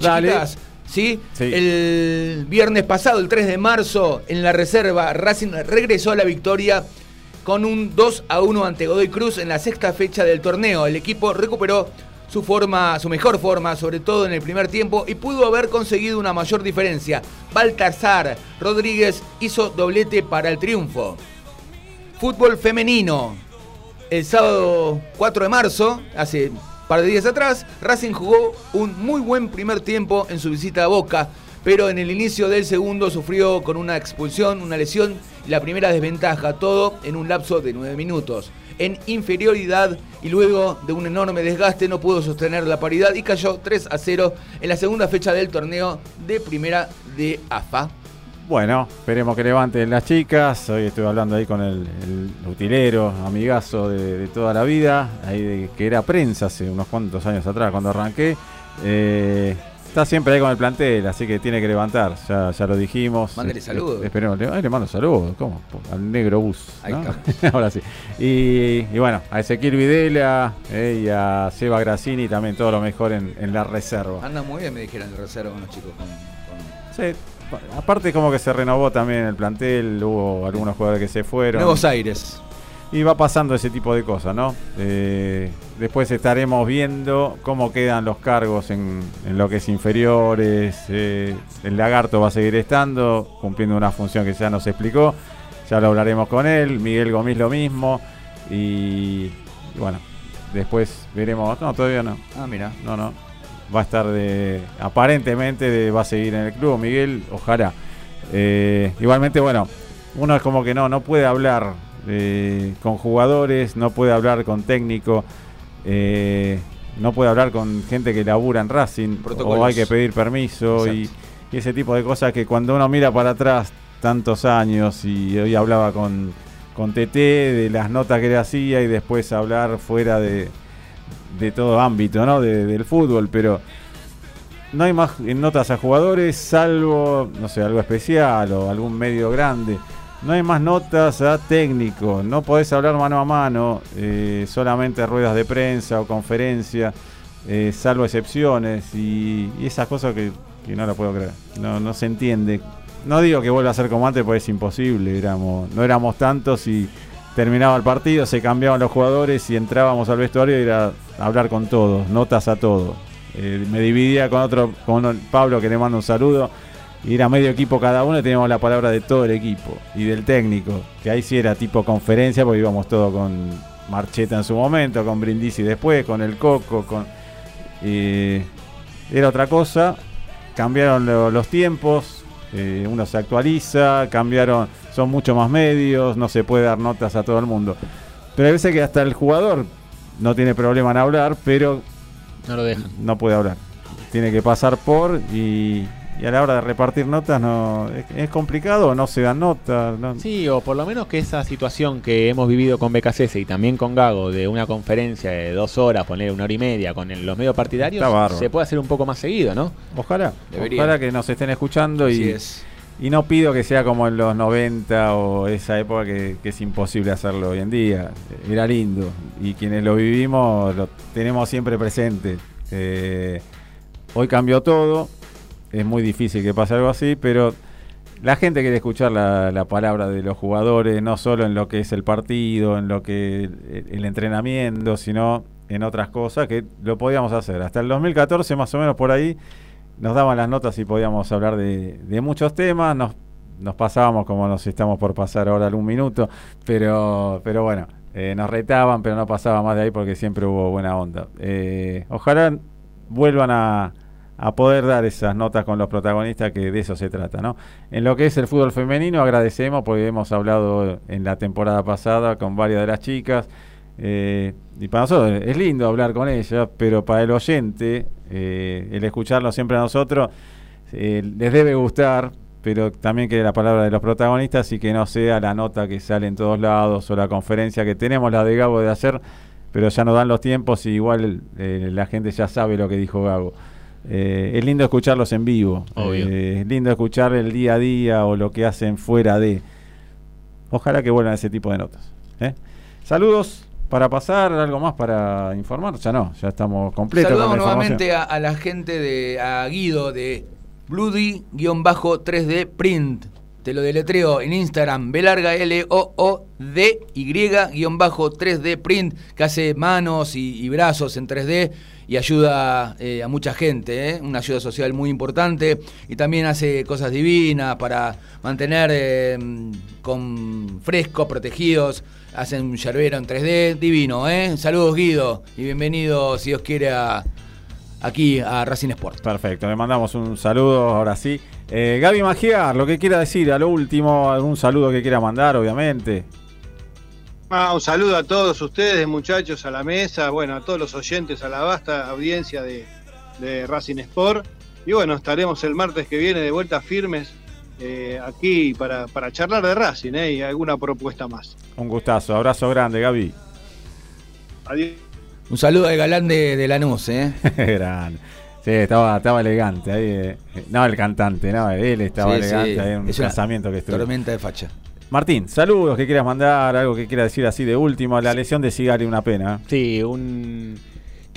¿Sí? Sí. El viernes pasado, el 3 de marzo, en la reserva, Racing regresó a la victoria con un 2 a 1 ante Godoy Cruz en la sexta fecha del torneo. El equipo recuperó su forma, su mejor forma, sobre todo en el primer tiempo, y pudo haber conseguido una mayor diferencia. Baltasar Rodríguez hizo doblete para el triunfo. Fútbol femenino. El sábado 4 de marzo, hace un par de días atrás, Racing jugó un muy buen primer tiempo en su visita a Boca. pero en el inicio del segundo sufrió con una expulsión, una lesión y la primera desventaja, todo en un lapso de 9 minutos. En inferioridad y luego de un enorme desgaste no pudo sostener la paridad y cayó 3 a 0 en la segunda fecha del torneo de primera de AFA. Bueno, esperemos que levanten las chicas. Hoy estuve hablando ahí con el, el utilero, amigazo de, de toda la vida, ahí de- que era prensa hace unos cuantos años atrás cuando arranqué. Eh, está siempre ahí con el plantel, así que tiene que levantar, ya, ya lo dijimos. Mándele Eh, saludos. Esperemos, le, ay, le mando saludos, ¿cómo? Al negro bus. *laughs* Ahora sí. Y, y bueno, a Ezequiel Videla eh, y a Seba Grassini también todo lo mejor en, en la reserva. Anda muy bien, me dijeron el reserva con los chicos. Con, con- Sí, aparte como que se renovó también el plantel, hubo algunos jugadores que se fueron. Nuevos Aires. Y va pasando ese tipo de cosas, ¿no? Eh, después estaremos viendo cómo quedan los cargos en, en lo que es inferiores. eh, el lagarto va a seguir estando, cumpliendo una función que ya nos explicó. Ya lo hablaremos con él. Miguel Gomis lo mismo. Y, y bueno, después veremos. No, todavía no. Ah, mira. No, no. Va a estar de. Aparentemente de- va a seguir en el club, Miguel. Ojalá. Eh, igualmente, bueno, uno es como que no, no puede hablar eh, con jugadores, no puede hablar con técnico, eh, no puede hablar con gente que labura en Racing, Protocolos. o hay que pedir permiso y ese tipo de cosas que cuando uno mira para atrás tantos años y hoy hablaba con, con TT de las notas que le hacía y después hablar fuera de, de todo ámbito, ¿no? De- del fútbol, pero no hay más notas a jugadores salvo, no sé, algo especial o algún medio grande. No hay más notas a técnico, no podés hablar mano a mano, eh, solamente ruedas de prensa o conferencia, eh, salvo excepciones y, y esas cosas que, no lo puedo creer, no, no se entiende. No digo que vuelva a ser como antes, porque es imposible, éramos, no éramos tantos y terminaba el partido, se cambiaban los jugadores y entrábamos al vestuario y era hablar con todos, notas a todos. Eh, me dividía con otro, con Pablo que le mando un saludo, y era medio equipo cada uno y teníamos la palabra de todo el equipo y del técnico, que ahí sí era tipo conferencia porque íbamos todos con Marcheta en su momento, con Brindisi después, con el Coco, con... eh, era otra cosa, cambiaron lo- los tiempos, eh, uno se actualiza, cambiaron, son mucho más medios, no se puede dar notas a todo el mundo. Pero hay veces que hasta el jugador no tiene problema en hablar, pero No lo dejan. no puede hablar. Tiene que pasar por y, y a la hora de repartir notas no es, es complicado, no se dan notas. no- Sí, o por lo menos que esa situación que hemos vivido con BKCS y también con Gago, de una conferencia de dos horas, poner una hora y media con el- los medios partidarios, se puede hacer un poco más seguido, ¿no? Ojalá, Debería. ojalá que nos estén escuchando Así y, es. Y no pido que sea como en los 90 o esa época que, es imposible hacerlo hoy en día. Era lindo y quienes lo vivimos lo tenemos siempre presente. Eh, hoy cambió todo, es muy difícil que pase algo así, pero la gente quiere escuchar la, la palabra de los jugadores, no solo en lo que es el partido, en lo que el, el entrenamiento, sino en otras cosas que lo podíamos hacer. Hasta el 2014, más o menos por ahí, nos daban las notas y podíamos hablar de, de muchos temas, nos, nos pasábamos como nos estamos por pasar ahora algún minuto, pero, pero bueno, eh, nos retaban, pero no pasaba más de ahí porque siempre hubo buena onda. Eh, ojalá vuelvan a, a poder dar esas notas con los protagonistas, que de eso se trata, ¿no? En lo que es el fútbol femenino, agradecemos porque hemos hablado en la temporada pasada con varias de las chicas. Eh, y para nosotros es lindo hablar con ellas, pero para el oyente, eh, el escucharlo siempre a nosotros, eh, les debe gustar, pero también que la palabra de los protagonistas y que no sea la nota que sale en todos lados o la conferencia que tenemos, la de Gabo de hacer, pero ya nos dan los tiempos y igual eh, la gente ya sabe lo que dijo Gabo. Eh, es lindo escucharlos en vivo. Eh, es lindo escuchar el día a día o lo que hacen fuera de. Ojalá que vuelvan ese tipo de notas. Saludos para pasar, algo más para informar. Ya no, ya estamos completos. con Saludamos la información. nuevamente a, a la gente de a Guido de Bloody-3D Print. Te lo deletreo en Instagram, B larga L O O D Y-3D Print, que hace manos y, y brazos en 3D y ayuda eh, a mucha gente, ¿eh? una ayuda social muy importante y también hace cosas divinas para mantener eh, con frescos, protegidos, hacen un yerbero en 3D, divino, ¿eh? Saludos Guido y bienvenido si Dios quiere a, aquí a Racing Sport. Perfecto, le mandamos un saludo ahora sí. Eh, Gaby Magiar, lo que quiera decir a lo último, algún saludo que quiera mandar, obviamente. Ah, un saludo a todos ustedes, muchachos, a la mesa, bueno, a todos los oyentes, a la vasta audiencia de, de Racing Sport. Y bueno, estaremos el martes que viene de vuelta firmes eh, aquí para, para charlar de Racing eh, y alguna propuesta más. Un gustazo, abrazo grande, Gaby. Adiós. Un saludo al galán de, de Lanús, ¿eh? *laughs* Grande. Sí, estaba, estaba elegante ahí. eh. No, el cantante, no, él estaba Sí, elegante sí. ahí en un Es casamiento que estuvo. Tormenta de facha. Martín, saludos que quieras mandar, algo que quieras decir así de último. La lesión de Sigari, una pena. Sí, un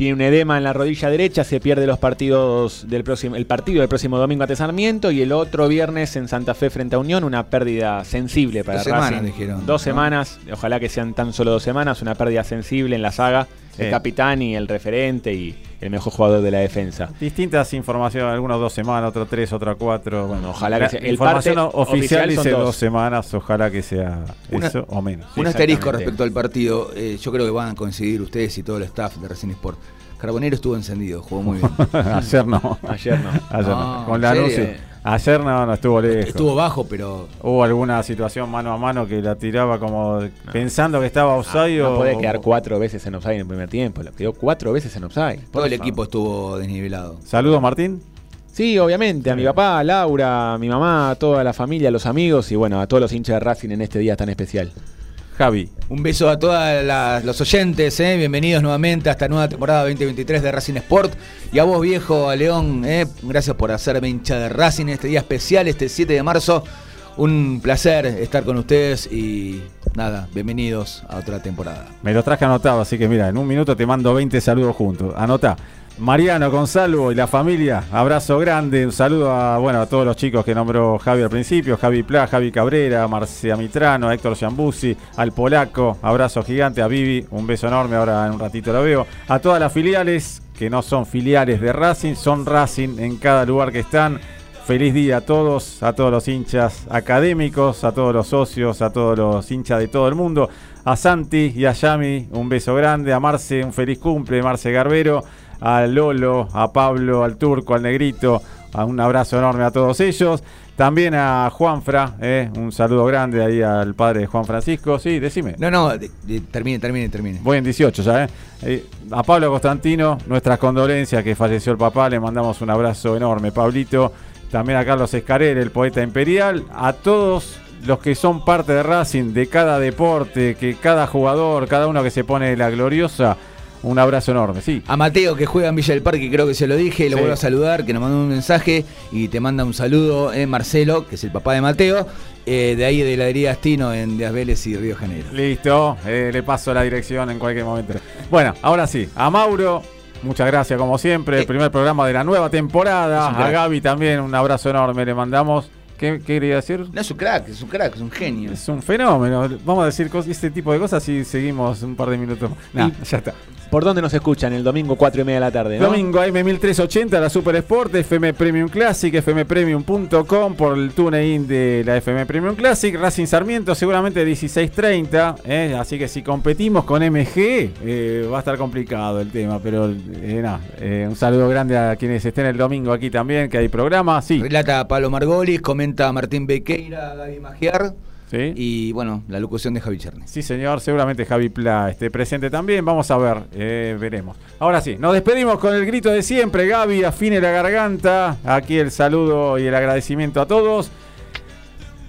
tiene un edema en la rodilla derecha, se pierde los partidos del próximo, el partido del próximo domingo ante Sarmiento y el otro viernes en Santa Fe frente a Unión, una pérdida sensible para Dos semanas, Racing. dijeron, Dos ¿no? semanas, ojalá que sean tan solo dos semanas, una pérdida sensible en la saga. El capitán y el referente y el mejor jugador de la defensa. Distintas informaciones, algunos dos semanas, otros tres, otros cuatro. Bueno, ojalá que sea- el información parte oficial oficial son dice dos. dos semanas, ojalá que sea Una- eso o menos. Un asterisco respecto al partido. eh, yo creo que van a coincidir ustedes y todo el staff de Racing Sport. Carbonero estuvo encendido, jugó muy bien. *laughs* Ayer no. Ayer no. Ayer no. No, Con ¿en la serio? Ayer no, no estuvo lejos. Estuvo bajo, pero Hubo alguna situación mano a mano que la tiraba como pensando que estaba offside No o- puede quedar cuatro veces en offside en el primer tiempo, lo quedó cuatro veces en offside. todo el equipo estuvo desnivelado. Saludos Martín. Sí, obviamente, a mi papá, a Laura, a mi mamá, a toda la familia, a los amigos y bueno, a todos los hinchas de Racing en este día tan especial. Javi. Un beso a todos los oyentes, ¿eh? bienvenidos nuevamente a esta nueva temporada 2023 de Racing Sport. Y a vos, viejo, a León, ¿eh? gracias por hacerme hincha de Racing en este día especial, este 7 de marzo. Un placer estar con ustedes y nada, bienvenidos a otra temporada. Me lo traje anotado, así que mira, en un minuto te mando 20 saludos juntos. Anota. Mariano, Gonzalo y la familia, abrazo grande, un saludo a, bueno, a todos los chicos que nombró Javi al principio, Javi Pla, Javi Cabrera, Marcia Mitrano, a Héctor Giambuzzi, al polaco, abrazo gigante, a Vivi, un beso enorme, ahora en un ratito lo veo, a todas las filiales que no son filiales de Racing, son Racing en cada lugar que están. Feliz día a todos, a todos los hinchas académicos, a todos los socios, a todos los hinchas de todo el mundo. A Santi y a Yami, un beso grande. A Marce, un feliz cumple, Marce Garbero. A Lolo, a Pablo, al Turco, al Negrito. un abrazo enorme a todos ellos. También a Juanfra, eh, un saludo grande ahí al padre de Juan Francisco. Sí, decime. No, no, de- de- termine, termine, termine. Voy en 18 ya, ¿eh? Eh, A Pablo Constantino, nuestras condolencias que falleció el papá, le mandamos un abrazo enorme. Pablito, también a Carlos Escarel, el poeta imperial, a todos los que son parte de Racing, de cada deporte, que cada jugador, cada uno que se pone la gloriosa, un abrazo enorme, sí. A Mateo que juega en Villa del Parque, creo que se lo dije, lo Sí. vuelvo a saludar, que nos mandó un mensaje y te manda un saludo, eh, Marcelo, que es el papá de Mateo, eh, de ahí de heladería Astino en Díaz Vélez y Río de Janeiro. Listo, eh, le paso la dirección en cualquier momento. Bueno, ahora sí, a Mauro, muchas gracias como siempre, el Eh. primer programa de la nueva temporada. A. Gaby también, un abrazo enorme le mandamos. ¿Qué, qué quería decir? No es un crack, es un crack, es un genio. Es un fenómeno. Vamos a decir este tipo de cosas y seguimos un par de minutos. Nah, ya está. ¿Por dónde nos escuchan? El domingo 4 y media de la tarde, ¿no? Domingo AM1380, la Super Sport, FM Premium Classic, fmpremium.com por el TuneIn de la FM Premium Classic, Racing Sarmiento seguramente 16.30, ¿eh? así que si competimos con MG eh, va a estar complicado el tema, pero eh, nada, eh, un saludo grande a quienes estén el domingo aquí también, que hay programa, sí. Relata Pablo Margolis, comenta Martín Bequeira, Gaby Magiar ¿sí? y bueno, la locución de Javi Chernes. Sí, señor, seguramente Javi Pla esté presente también. Vamos a ver, eh, veremos. Ahora sí, nos despedimos con el grito de siempre. Gaby, afine la garganta. Aquí el saludo y el agradecimiento a todos.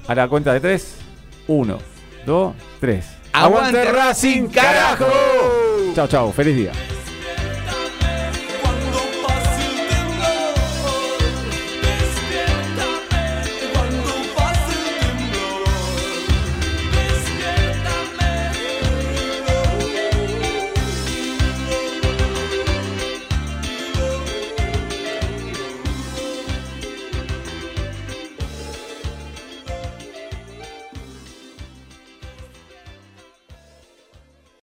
A la cuenta de tres. Uno, dos, tres. ¡Aguante Racing, carajo! Chao, chao. Feliz día.